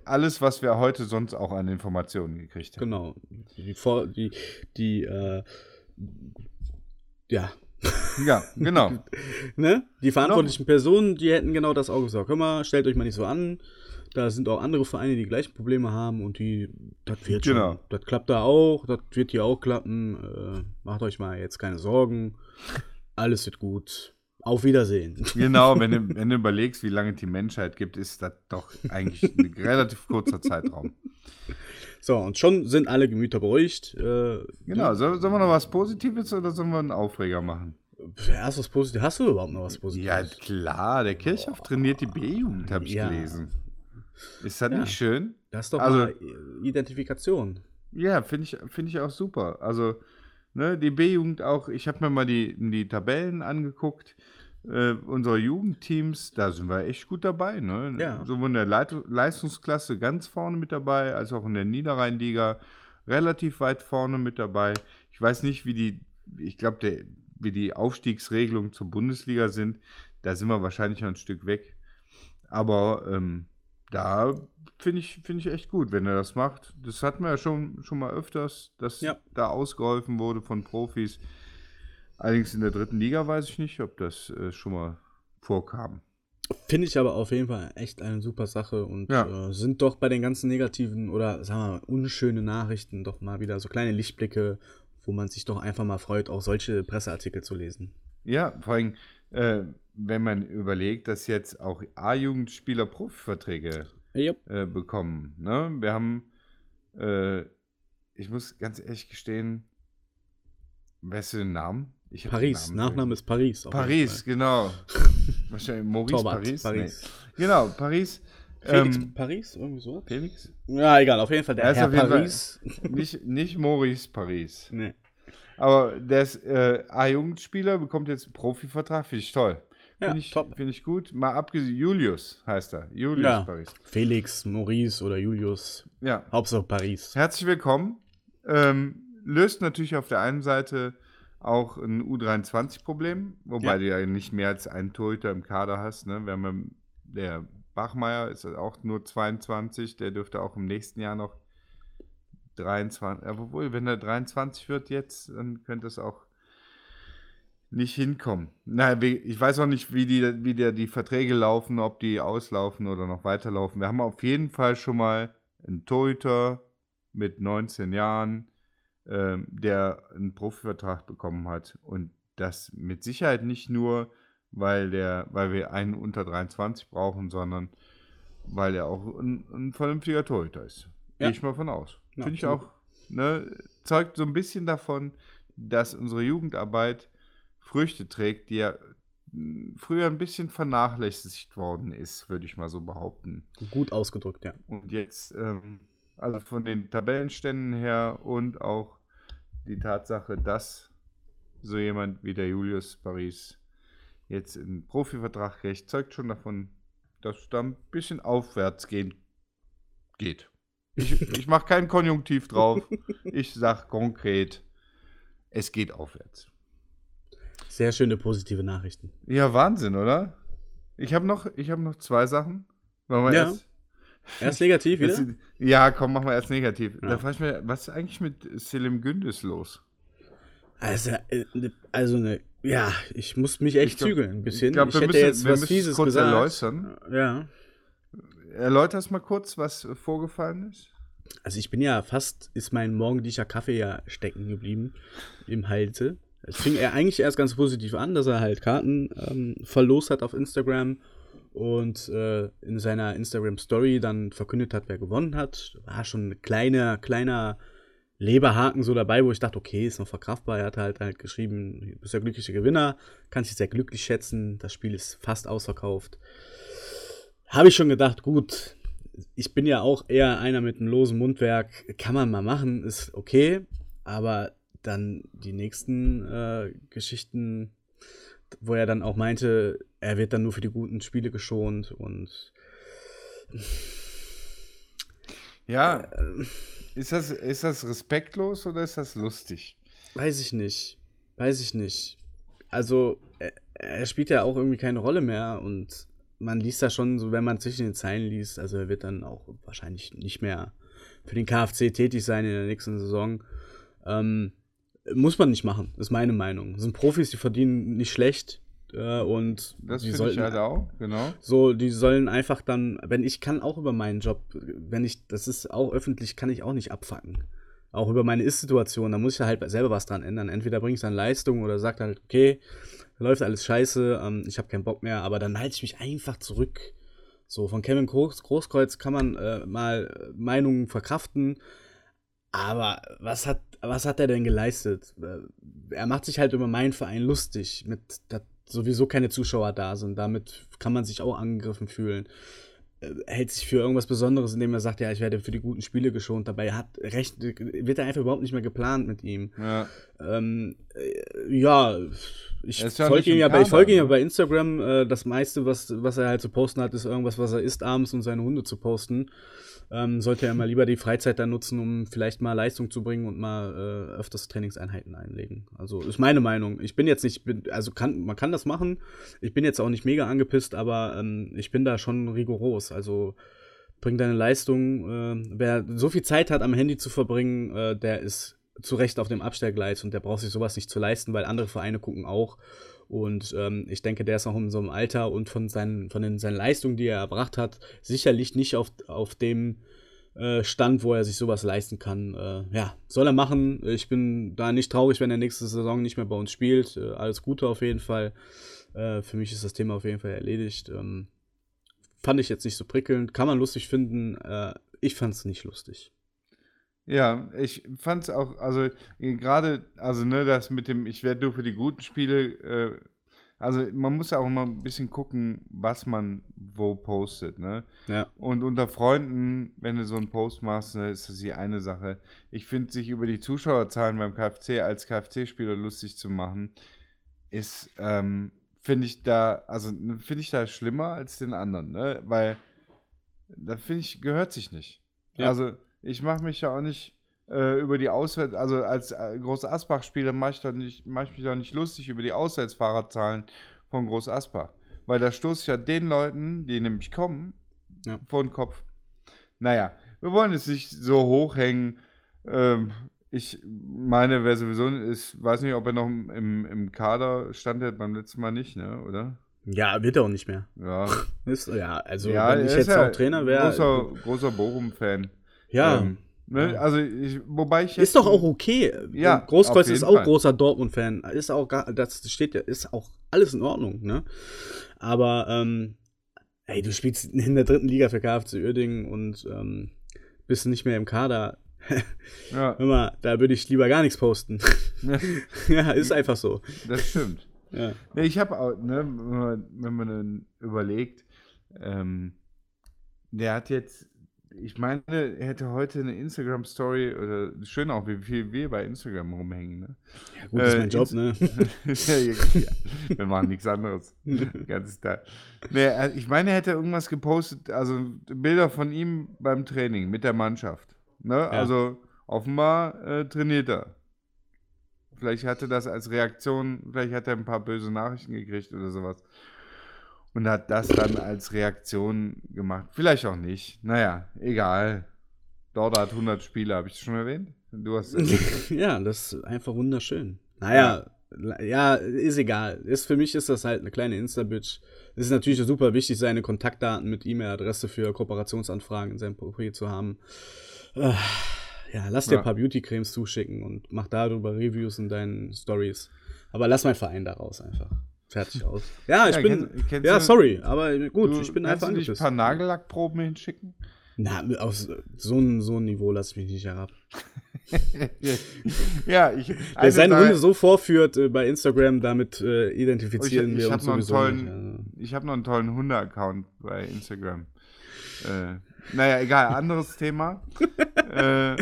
Speaker 2: alles, was wir heute sonst auch an Informationen gekriegt haben.
Speaker 1: Genau. Die, die, die äh, ja.
Speaker 2: Ja, genau.
Speaker 1: ne? Die verantwortlichen genau. Personen, die hätten genau das auch gesagt. Hör mal, stellt euch mal nicht so an. Da sind auch andere Vereine, die gleiche Probleme haben und die, das wird genau. schon. Das klappt da auch, das wird hier auch klappen. Äh, macht euch mal jetzt keine Sorgen. Alles wird gut. Auf Wiedersehen.
Speaker 2: Genau, wenn du, wenn du überlegst, wie lange die Menschheit gibt, ist das doch eigentlich ein relativ kurzer Zeitraum.
Speaker 1: So, und schon sind alle Gemüter beruhigt. Äh,
Speaker 2: genau, sollen wir noch was Positives oder sollen wir einen Aufreger machen?
Speaker 1: Erst was Positives. Hast du überhaupt noch was Positives?
Speaker 2: Ja, klar. Der Kirchhoff trainiert die B-Jugend, habe ich ja. gelesen. Ist das ja. nicht schön?
Speaker 1: Das ist doch also, Identifikation.
Speaker 2: Ja, finde ich, find ich auch super. Also, ne, die B-Jugend auch, ich habe mir mal die, die Tabellen angeguckt äh, unserer Jugendteams, da sind wir echt gut dabei. Ne?
Speaker 1: Ja.
Speaker 2: Sowohl in der Leit Leistungsklasse ganz vorne mit dabei, als auch in der Niederrheinliga relativ weit vorne mit dabei. Ich weiß nicht, wie die, ich glaube, wie die Aufstiegsregelungen zur Bundesliga sind. Da sind wir wahrscheinlich noch ein Stück weg. Aber ähm, da finde ich, find ich echt gut, wenn er das macht. Das hatten wir ja schon, schon mal öfters, dass ja. da ausgeholfen wurde von Profis. Allerdings in der dritten Liga weiß ich nicht, ob das äh, schon mal vorkam.
Speaker 1: Finde ich aber auf jeden Fall echt eine super Sache und ja. äh, sind doch bei den ganzen negativen oder sagen wir mal unschönen Nachrichten doch mal wieder so kleine Lichtblicke, wo man sich doch einfach mal freut, auch solche Presseartikel zu lesen.
Speaker 2: Ja, vor allem, äh, wenn man überlegt, dass jetzt auch A-Jugendspieler Profiverträge
Speaker 1: yep.
Speaker 2: äh, bekommen. Ne? Wir haben, äh, ich muss ganz ehrlich gestehen, weißt du den Namen?
Speaker 1: Paris, Nachname ist Paris.
Speaker 2: Paris, genau. Wahrscheinlich Maurice
Speaker 1: Torwart,
Speaker 2: Paris.
Speaker 1: Paris.
Speaker 2: Nee. Genau, Paris.
Speaker 1: Felix ähm, Paris, irgendwie so.
Speaker 2: Felix?
Speaker 1: Ja, egal, auf jeden Fall der Herr Paris.
Speaker 2: nicht, nicht Maurice Paris.
Speaker 1: Nee.
Speaker 2: Aber der ist äh, A-Jugendspieler, bekommt jetzt einen Profivertrag, finde ich toll.
Speaker 1: Ja,
Speaker 2: finde ich, find ich gut. Mal abgesehen, Julius heißt er. Julius ja. Paris.
Speaker 1: Felix, Maurice oder Julius.
Speaker 2: Ja.
Speaker 1: Hauptsache Paris.
Speaker 2: Herzlich willkommen. Ähm, löst natürlich auf der einen Seite auch ein U23-Problem, wobei ja. du ja nicht mehr als einen Torhüter im Kader hast. Ne? Wir haben der Bachmeier ist auch nur 22, der dürfte auch im nächsten Jahr noch 23, obwohl, wenn er 23 wird jetzt, dann könnte es auch nicht hinkommen. Na, ich weiß auch nicht, wie die, wie der, die Verträge laufen, ob die auslaufen oder noch weiterlaufen. Wir haben auf jeden Fall schon mal einen Torhüter mit 19 Jahren, ähm, der einen Profivertrag bekommen hat. Und das mit Sicherheit nicht nur, weil, der, weil wir einen unter 23 brauchen, sondern weil er auch ein, ein vernünftiger Torhüter ist. Ja. Gehe ich mal von aus. Ja, Finde ich auch, ne, zeugt so ein bisschen davon, dass unsere Jugendarbeit Früchte trägt, die ja früher ein bisschen vernachlässigt worden ist, würde ich mal so behaupten.
Speaker 1: Gut ausgedrückt, ja.
Speaker 2: Und jetzt, ähm, also von den Tabellenständen her und auch die Tatsache, dass so jemand wie der Julius Paris jetzt einen Profivertrag kriegt, zeugt schon davon, dass es da ein bisschen aufwärts gehen geht. Ich, ich mache kein Konjunktiv drauf. Ich sage konkret, es geht aufwärts.
Speaker 1: Sehr schöne positive Nachrichten.
Speaker 2: Ja, Wahnsinn, oder? Ich habe noch, hab noch zwei Sachen.
Speaker 1: Wollen wir ja. erst, erst negativ wieder?
Speaker 2: Das, ja, komm, machen wir erst negativ. Ja. Da frage ich mich, was ist eigentlich mit Selim Gündüz los?
Speaker 1: Also, äh, also ne, ja, ich muss mich echt glaub, zügeln ein bisschen. Ich, glaub, ich hätte müssen, jetzt was Fieses kurz gesagt.
Speaker 2: erläutern.
Speaker 1: Ja.
Speaker 2: Erläuterst mal kurz, was vorgefallen ist.
Speaker 1: Also ich bin ja fast, ist mein morgendlicher Kaffee ja stecken geblieben im Halse. Es fing er eigentlich erst ganz positiv an, dass er halt Karten ähm, verlost hat auf Instagram und äh, in seiner Instagram Story dann verkündet hat, wer gewonnen hat. War schon ein kleiner, kleiner Leberhaken so dabei, wo ich dachte, okay, ist noch verkraftbar. Er hat halt, halt geschrieben, du bist der glückliche Gewinner, kann sich sehr glücklich schätzen, das Spiel ist fast ausverkauft. Habe ich schon gedacht, gut, ich bin ja auch eher einer mit einem losen Mundwerk, kann man mal machen, ist okay, aber dann die nächsten äh, Geschichten, wo er dann auch meinte, er wird dann nur für die guten Spiele geschont und
Speaker 2: ja, äh, ist das, ist das respektlos oder ist das lustig?
Speaker 1: Weiß ich nicht. Weiß ich nicht. Also, er, er spielt ja auch irgendwie keine Rolle mehr und man liest da schon, so wenn man zwischen den Zeilen liest, also er wird dann auch wahrscheinlich nicht mehr für den KFC tätig sein in der nächsten Saison. Ähm, muss man nicht machen, ist meine Meinung. Das sind Profis, die verdienen nicht schlecht. Äh, und
Speaker 2: das
Speaker 1: die
Speaker 2: sollten, ich halt auch, genau.
Speaker 1: So, die sollen einfach dann, wenn ich kann auch über meinen Job, wenn ich, das ist auch öffentlich, kann ich auch nicht abfacken. Auch über meine Ist-Situation, da muss ich halt selber was dran ändern. Entweder bringe ich dann Leistung oder sagt halt, okay, läuft alles scheiße, ähm, ich habe keinen Bock mehr, aber dann halte ich mich einfach zurück. So, von Kevin Groß, Großkreuz kann man äh, mal Meinungen verkraften, aber was hat, was hat er denn geleistet? Äh, er macht sich halt über meinen Verein lustig, mit dass sowieso keine Zuschauer da sind. Damit kann man sich auch angegriffen fühlen. Äh, hält sich für irgendwas Besonderes, indem er sagt, ja, ich werde für die guten Spiele geschont. Dabei hat recht, wird er einfach überhaupt nicht mehr geplant mit ihm.
Speaker 2: Ja,
Speaker 1: ähm, äh, ja ich folge ihm, ja bei, ihm ja bei Instagram. Das meiste, was, was er halt zu posten hat, ist irgendwas, was er isst abends und seine Hunde zu posten ähm, sollte er mal lieber die Freizeit dann nutzen, um vielleicht mal Leistung zu bringen und mal äh, öfters Trainingseinheiten einlegen. Also ist meine Meinung. Ich bin jetzt nicht, bin, also kann, man kann das machen. Ich bin jetzt auch nicht mega angepisst, aber ähm, ich bin da schon rigoros. Also bring deine Leistung. Äh, wer so viel Zeit hat, am Handy zu verbringen, äh, der ist zu Recht auf dem Abstellgleis und der braucht sich sowas nicht zu leisten, weil andere Vereine gucken auch. Und ähm, ich denke, der ist auch in so einem Alter und von seinen, von den, seinen Leistungen, die er erbracht hat, sicherlich nicht auf, auf dem äh, Stand, wo er sich sowas leisten kann. Äh, ja, soll er machen. Ich bin da nicht traurig, wenn er nächste Saison nicht mehr bei uns spielt. Äh, alles Gute auf jeden Fall. Äh, für mich ist das Thema auf jeden Fall erledigt. Ähm, fand ich jetzt nicht so prickelnd. Kann man lustig finden. Äh, ich fand es nicht lustig.
Speaker 2: Ja, ich fand es auch, also gerade, also ne, das mit dem, ich werde nur für die guten Spiele, äh, also man muss ja auch mal ein bisschen gucken, was man wo postet, ne?
Speaker 1: Ja.
Speaker 2: Und unter Freunden, wenn du so einen Post machst, ne, ist das die eine Sache. Ich finde, sich über die Zuschauerzahlen beim KFC als KFC-Spieler lustig zu machen, ist, ähm, finde ich da, also ne, finde ich da schlimmer als den anderen, ne? Weil da finde ich, gehört sich nicht. Ja. Also ich mache mich ja auch nicht äh, über die Auswärts, also als äh, Groß Asbach-Spieler mache ich, mach ich mich doch nicht lustig über die Auswärtsfahrerzahlen von Groß Asbach. Weil da stoße ich ja den Leuten, die nämlich kommen, ja. vor den Kopf. Naja, wir wollen es nicht so hochhängen. Ähm, ich meine, wer sowieso ist, weiß nicht, ob er noch im, im Kader stand, hat beim letzten Mal nicht, ne, oder?
Speaker 1: Ja, wird er auch nicht mehr.
Speaker 2: Ja.
Speaker 1: ist, ja, also ja, wenn ich jetzt ja auch Trainer wäre.
Speaker 2: Großer, großer Bochum-Fan.
Speaker 1: Ja. Ähm,
Speaker 2: ne? Also, ich, wobei ich.
Speaker 1: Ist doch auch okay. Ja. Großkreuz ist auch Fall. großer Dortmund-Fan. Ist auch gar, das steht ja, ist auch alles in Ordnung, ne? Aber, ähm, ey, du spielst in der dritten Liga für KFC Uerdingen und ähm, bist nicht mehr im Kader. ja. Hör mal, da würde ich lieber gar nichts posten. ja, ist einfach so.
Speaker 2: Das stimmt. Ja. Nee, ich habe auch, ne, wenn man dann überlegt, ähm, der hat jetzt ich meine, er hätte heute eine Instagram-Story oder schön auch, wie viel wir bei Instagram rumhängen. Ne?
Speaker 1: Ja, gut, äh, ist mein Job, ne? ja,
Speaker 2: wir machen nichts anderes. Ganz Tag. Nee, ich meine, er hätte irgendwas gepostet, also Bilder von ihm beim Training mit der Mannschaft. Ne? Ja. Also offenbar äh, trainiert er. Vielleicht hatte das als Reaktion, vielleicht hat er ein paar böse Nachrichten gekriegt oder sowas und hat das dann als Reaktion gemacht. Vielleicht auch nicht. Naja, egal. Dort hat 100 Spiele, habe ich schon erwähnt?
Speaker 1: Du hast ja, das ist einfach wunderschön. Naja, ja. ja, ist egal. Ist, für mich ist das halt eine kleine Insta-Bitch. Es ist natürlich super wichtig, seine Kontaktdaten mit E-Mail-Adresse für Kooperationsanfragen in seinem Profil zu haben. Äh, ja, lass dir ja. ein paar Beauty-Cremes zuschicken und mach darüber Reviews in deinen Stories. Aber lass meinen Verein da raus einfach. Fertig aus. Ja, ich ja, bin. Kenn, ja, sorry, aber gut, du, ich bin einfach
Speaker 2: angepisst. Kannst du ein paar Nagellackproben hinschicken?
Speaker 1: Na, aus so ein, so ein Niveau lasse ich mich nicht herab.
Speaker 2: ja, ich.
Speaker 1: Wer also seine Hunde so vorführt äh, bei Instagram, damit äh, identifizieren
Speaker 2: ich, ich
Speaker 1: wir uns
Speaker 2: sowieso tollen, nicht. Also. Ich habe noch einen tollen Hunde-Account bei Instagram. Äh, naja, egal, anderes Thema. äh,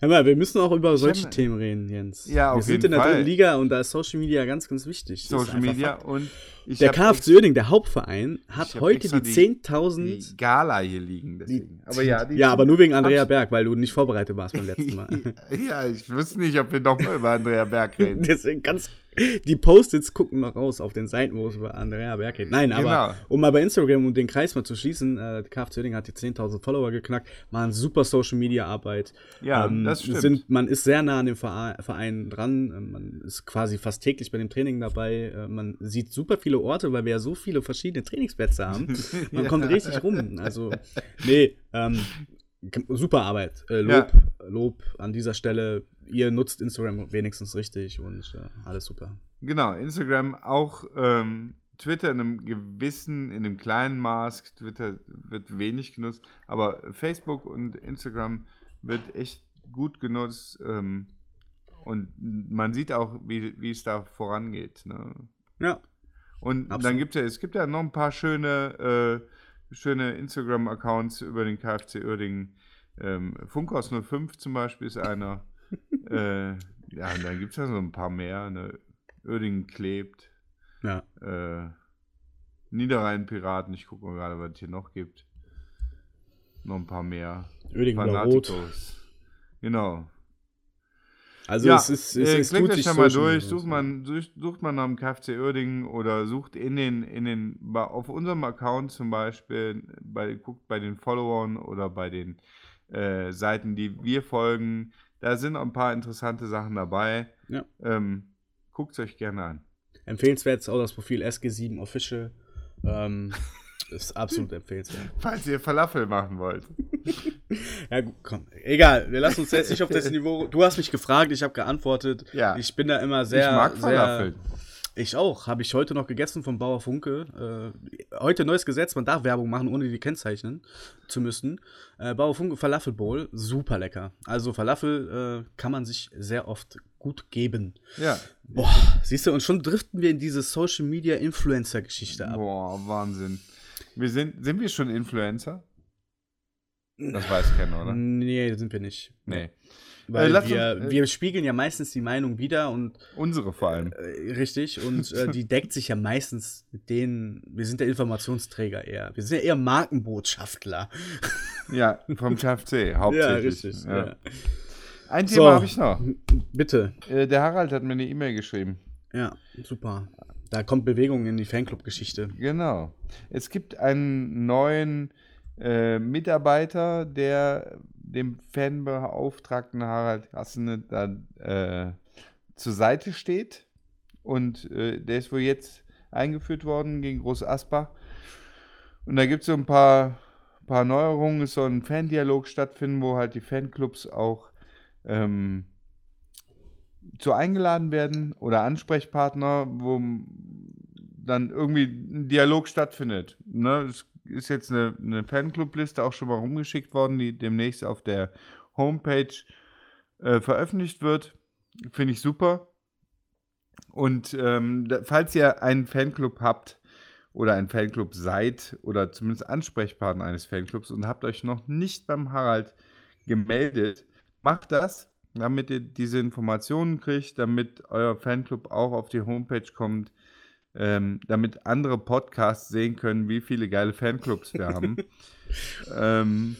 Speaker 1: Hör mal, wir müssen auch über solche hab, Themen reden, Jens.
Speaker 2: Ja,
Speaker 1: auf
Speaker 2: wir
Speaker 1: sind
Speaker 2: in
Speaker 1: der dritten Liga und da ist Social Media ganz, ganz wichtig.
Speaker 2: Social Media Fakt. und
Speaker 1: der KFC Oerding, der Hauptverein, hat heute die 10.000
Speaker 2: Gala hier liegen. Deswegen.
Speaker 1: aber ja, ja aber nur wegen Andrea Berg, weil du nicht vorbereitet warst beim letzten Mal.
Speaker 2: ja, ich wusste nicht, ob wir nochmal über Andrea Berg reden.
Speaker 1: Deswegen ganz die Post-its gucken noch raus auf den Seiten, wo es über Andrea Berg geht. Nein, aber genau. um mal bei Instagram und den Kreis mal zu schließen, äh, KFC Oerding hat die 10.000 Follower geknackt, machen super Social-Media-Arbeit.
Speaker 2: Ja, ähm, das stimmt.
Speaker 1: Sind, man ist sehr nah an dem Verein dran, ähm, man ist quasi fast täglich bei dem Training dabei, äh, man sieht super viele Orte, weil wir ja so viele verschiedene Trainingsplätze haben. Man ja. kommt richtig rum. Also, nee, ähm, super Arbeit. Äh, Lob, ja. Lob an dieser Stelle. Ihr nutzt Instagram wenigstens richtig und äh, alles super.
Speaker 2: Genau, Instagram auch ähm, Twitter in einem gewissen, in einem kleinen Maß. Twitter wird wenig genutzt, aber Facebook und Instagram wird echt gut genutzt. Ähm, und man sieht auch, wie, wie es da vorangeht. Ne?
Speaker 1: Ja.
Speaker 2: Und Absolut. dann gibt es ja, es gibt ja noch ein paar schöne, äh, schöne Instagram-Accounts über den KfC Uerdingen. Ähm, Funkhaus 05 zum Beispiel ist einer. äh, ja, und dann gibt es ja so ein paar mehr. Ne? Uerdingen klebt.
Speaker 1: Ja.
Speaker 2: Äh, Niederrhein-Piraten, ich gucke mal gerade, was es hier noch gibt. Noch ein paar mehr.
Speaker 1: Uerdingen Rot.
Speaker 2: Genau.
Speaker 1: Also ja, es ist, es, äh, es
Speaker 2: klickt euch da mal durch, sucht man, sucht man nach dem KFC Uerdingen oder sucht in den, in den, auf unserem Account zum Beispiel, bei, guckt bei den Followern oder bei den äh, Seiten, die wir folgen. Da sind auch ein paar interessante Sachen dabei.
Speaker 1: Ja.
Speaker 2: Ähm, Guckt es euch gerne an.
Speaker 1: Empfehlenswert ist auch das Profil SG7 Official. Ähm, ist absolut empfehlenswert.
Speaker 2: Falls ihr Falafel machen wollt.
Speaker 1: ja, gut, komm. Egal, wir lassen uns jetzt nicht auf das Niveau. Du hast mich gefragt, ich habe geantwortet.
Speaker 2: Ja.
Speaker 1: Ich bin da immer sehr.
Speaker 2: Ich mag Falafel.
Speaker 1: Ich auch. Habe ich heute noch gegessen vom Bauer Funke. Äh, heute neues Gesetz, man darf Werbung machen, ohne die kennzeichnen zu müssen. Äh, Bauer Funke Falafel Bowl, super lecker. Also Falafel äh, kann man sich sehr oft gut geben.
Speaker 2: Ja.
Speaker 1: Boah, siehst du, und schon driften wir in diese Social Media Influencer Geschichte ab.
Speaker 2: Boah, Wahnsinn. Wir sind, sind wir schon Influencer? Das weiß keiner, oder?
Speaker 1: Nee, sind wir nicht.
Speaker 2: Nee.
Speaker 1: Weil äh, wir, uns, äh, wir spiegeln ja meistens die Meinung wieder und.
Speaker 2: Unsere vor allem.
Speaker 1: Äh, richtig, und äh, die deckt sich ja meistens mit denen. Wir sind der Informationsträger eher. Wir sind ja eher Markenbotschafter.
Speaker 2: Ja, vom KFC, hauptsächlich. Ja, richtig. Ja. Ja. Ein Thema so, habe ich noch.
Speaker 1: Bitte.
Speaker 2: Äh, der Harald hat mir eine E-Mail geschrieben.
Speaker 1: Ja, super. Da kommt Bewegung in die Fanclub-Geschichte.
Speaker 2: Genau. Es gibt einen neuen äh, Mitarbeiter, der dem Fanbeauftragten Harald Hassene da äh, zur Seite steht. Und äh, der ist wohl jetzt eingeführt worden gegen Groß Asbach. Und da gibt es so ein paar, paar Neuerungen. Es soll ein Fandialog stattfinden, wo halt die Fanclubs auch ähm, zu eingeladen werden oder Ansprechpartner, wo dann irgendwie ein Dialog stattfindet. Ne? Es ist jetzt eine, eine Fanclub-Liste auch schon mal rumgeschickt worden, die demnächst auf der Homepage äh, veröffentlicht wird. Finde ich super. Und ähm, falls ihr einen Fanclub habt oder ein Fanclub seid oder zumindest Ansprechpartner eines Fanclubs und habt euch noch nicht beim Harald gemeldet, macht das, damit ihr diese Informationen kriegt, damit euer Fanclub auch auf die Homepage kommt, ähm, damit andere Podcasts sehen können, wie viele geile Fanclubs wir haben. ähm,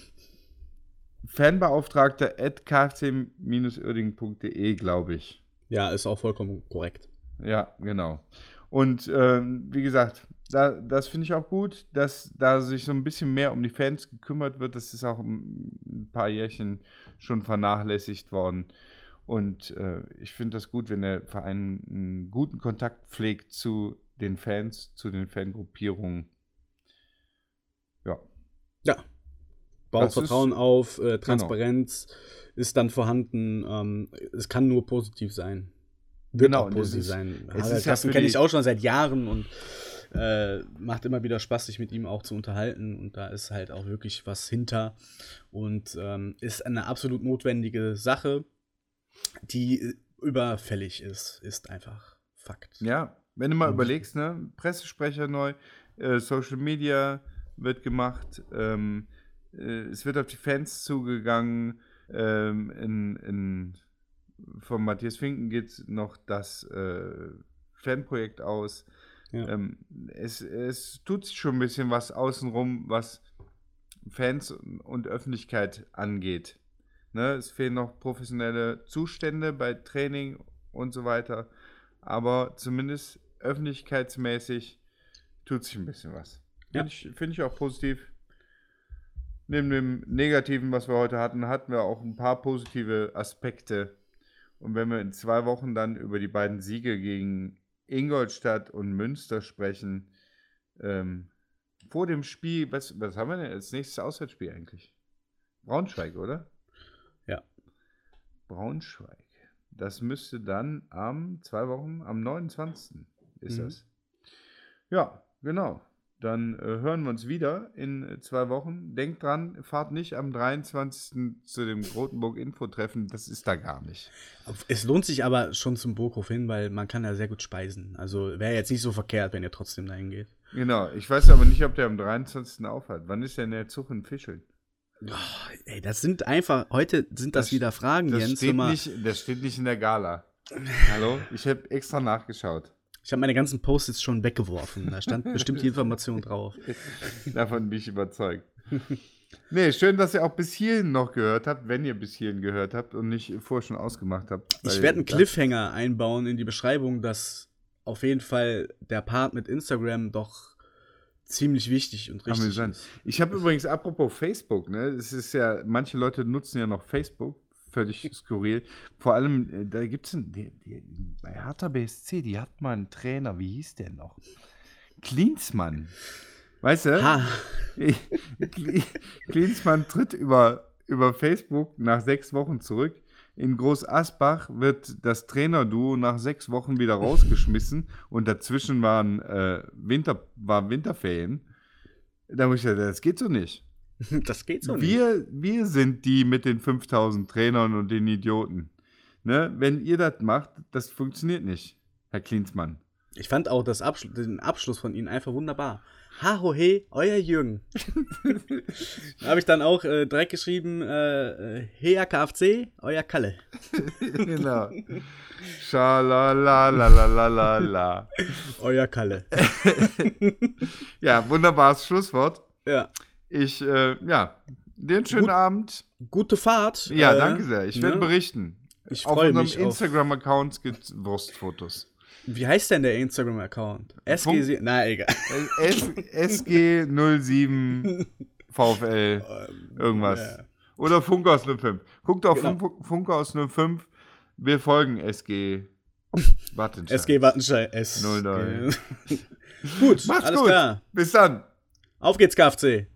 Speaker 2: Fanbeauftragter at kfc-irding.de, glaube ich.
Speaker 1: Ja, ist auch vollkommen korrekt.
Speaker 2: Ja, genau. Und ähm, wie gesagt, da, das finde ich auch gut, dass da sich so ein bisschen mehr um die Fans gekümmert wird. Das ist auch ein paar Jährchen schon vernachlässigt worden. Und äh, ich finde das gut, wenn der Verein einen guten Kontakt pflegt zu den Fans, zu den Fangruppierungen. Ja.
Speaker 1: Ja. Baut das Vertrauen ist, auf, äh, Transparenz genau. ist dann vorhanden. Ähm, es kann nur positiv sein. Wird genau, auch positiv ist, sein. Harald Kasten kenne ich auch schon seit Jahren und äh, macht immer wieder Spaß, sich mit ihm auch zu unterhalten. Und da ist halt auch wirklich was hinter. Und ähm, ist eine absolut notwendige Sache, die überfällig ist, ist einfach Fakt.
Speaker 2: Ja, wenn du mal mhm. überlegst, ne, Pressesprecher neu, äh, Social Media wird gemacht, ähm, äh, es wird auf die Fans zugegangen, ähm, in, in, von Matthias Finken geht noch das äh, Fanprojekt aus. Ja. Ähm, es, es tut sich schon ein bisschen was außenrum, was Fans und Öffentlichkeit angeht. Ne, es fehlen noch professionelle Zustände bei Training und so weiter. Aber zumindest öffentlichkeitsmäßig tut sich ein bisschen was. Ja. Finde ich, find ich auch positiv. Neben dem Negativen, was wir heute hatten, hatten wir auch ein paar positive Aspekte. Und wenn wir in zwei Wochen dann über die beiden Siege gegen Ingolstadt und Münster sprechen, ähm, vor dem Spiel, was, was haben wir denn als nächstes Auswärtsspiel eigentlich? Braunschweig, oder?
Speaker 1: Ja.
Speaker 2: Braunschweig. Das müsste dann am, zwei Wochen, am 29 ist mhm. das. Ja, genau. Dann äh, hören wir uns wieder in äh, zwei Wochen. Denkt dran, fahrt nicht am 23. zu dem Rotenburg-Info-Treffen. Das ist da gar nicht.
Speaker 1: Es lohnt sich aber schon zum Burghof hin, weil man kann da sehr gut speisen. Also wäre jetzt nicht so verkehrt, wenn ihr trotzdem dahin geht.
Speaker 2: Genau. Ich weiß aber nicht, ob der am 23. aufhört. Wann ist denn der Zug in Fischeln?
Speaker 1: Oh, ey, das sind einfach, heute sind das, das wieder Fragen,
Speaker 2: das
Speaker 1: Jens.
Speaker 2: Steht nicht, das steht nicht in der Gala. Hallo? Ich habe extra nachgeschaut.
Speaker 1: Ich habe meine ganzen Post-its schon weggeworfen. Da stand bestimmt die Information drauf.
Speaker 2: Davon bin ich überzeugt. Nee, schön, dass ihr auch bis hierhin noch gehört habt, wenn ihr bis hierhin gehört habt und nicht vorher schon ausgemacht habt.
Speaker 1: Ich werde einen Cliffhanger einbauen in die Beschreibung, dass auf jeden Fall der Part mit Instagram doch ziemlich wichtig und richtig ist.
Speaker 2: Ich habe übrigens, apropos Facebook, ne, es ist ja, manche Leute nutzen ja noch Facebook völlig skurril. Vor allem, äh, da gibt es bei Hertha BSC, die hat mal einen Trainer, wie hieß der noch? Klinsmann. Weißt du? Ha. Klinsmann tritt über, über Facebook nach sechs Wochen zurück. In Groß Asbach wird das Trainerduo nach sechs Wochen wieder rausgeschmissen und dazwischen waren äh, Winter, war Winterferien. Da muss ich sagen, das geht so nicht.
Speaker 1: Das geht so
Speaker 2: wir, nicht. Wir sind die mit den 5000 Trainern und den Idioten. Ne? Wenn ihr das macht, das funktioniert nicht, Herr Klinsmann.
Speaker 1: Ich fand auch das Abschlu den Abschluss von Ihnen einfach wunderbar. Ha, ho, he, euer Jürgen. da habe ich dann auch äh, direkt geschrieben, äh, äh Hea KFC, euer Kalle.
Speaker 2: genau. Schalalalalalalala.
Speaker 1: euer Kalle.
Speaker 2: ja, wunderbares Schlusswort.
Speaker 1: Ja.
Speaker 2: Ich, äh, ja, den schönen Gut, Abend.
Speaker 1: Gute Fahrt.
Speaker 2: Ja, äh, danke sehr. Ich werde ne? berichten. Ich. Auf unserem Instagram-Account gibt es Wurstfotos.
Speaker 1: Wie heißt denn der Instagram-Account? SG, na egal.
Speaker 2: SG07 VfL irgendwas. Ja. Oder Funkhaus 05. Guckt auf genau. Funkhaus 05. Wir folgen SG
Speaker 1: Wattenscheid. SG Wattenscheid S.
Speaker 2: 09.
Speaker 1: gut, Macht's alles gut. klar.
Speaker 2: Bis dann.
Speaker 1: Auf geht's, KFC.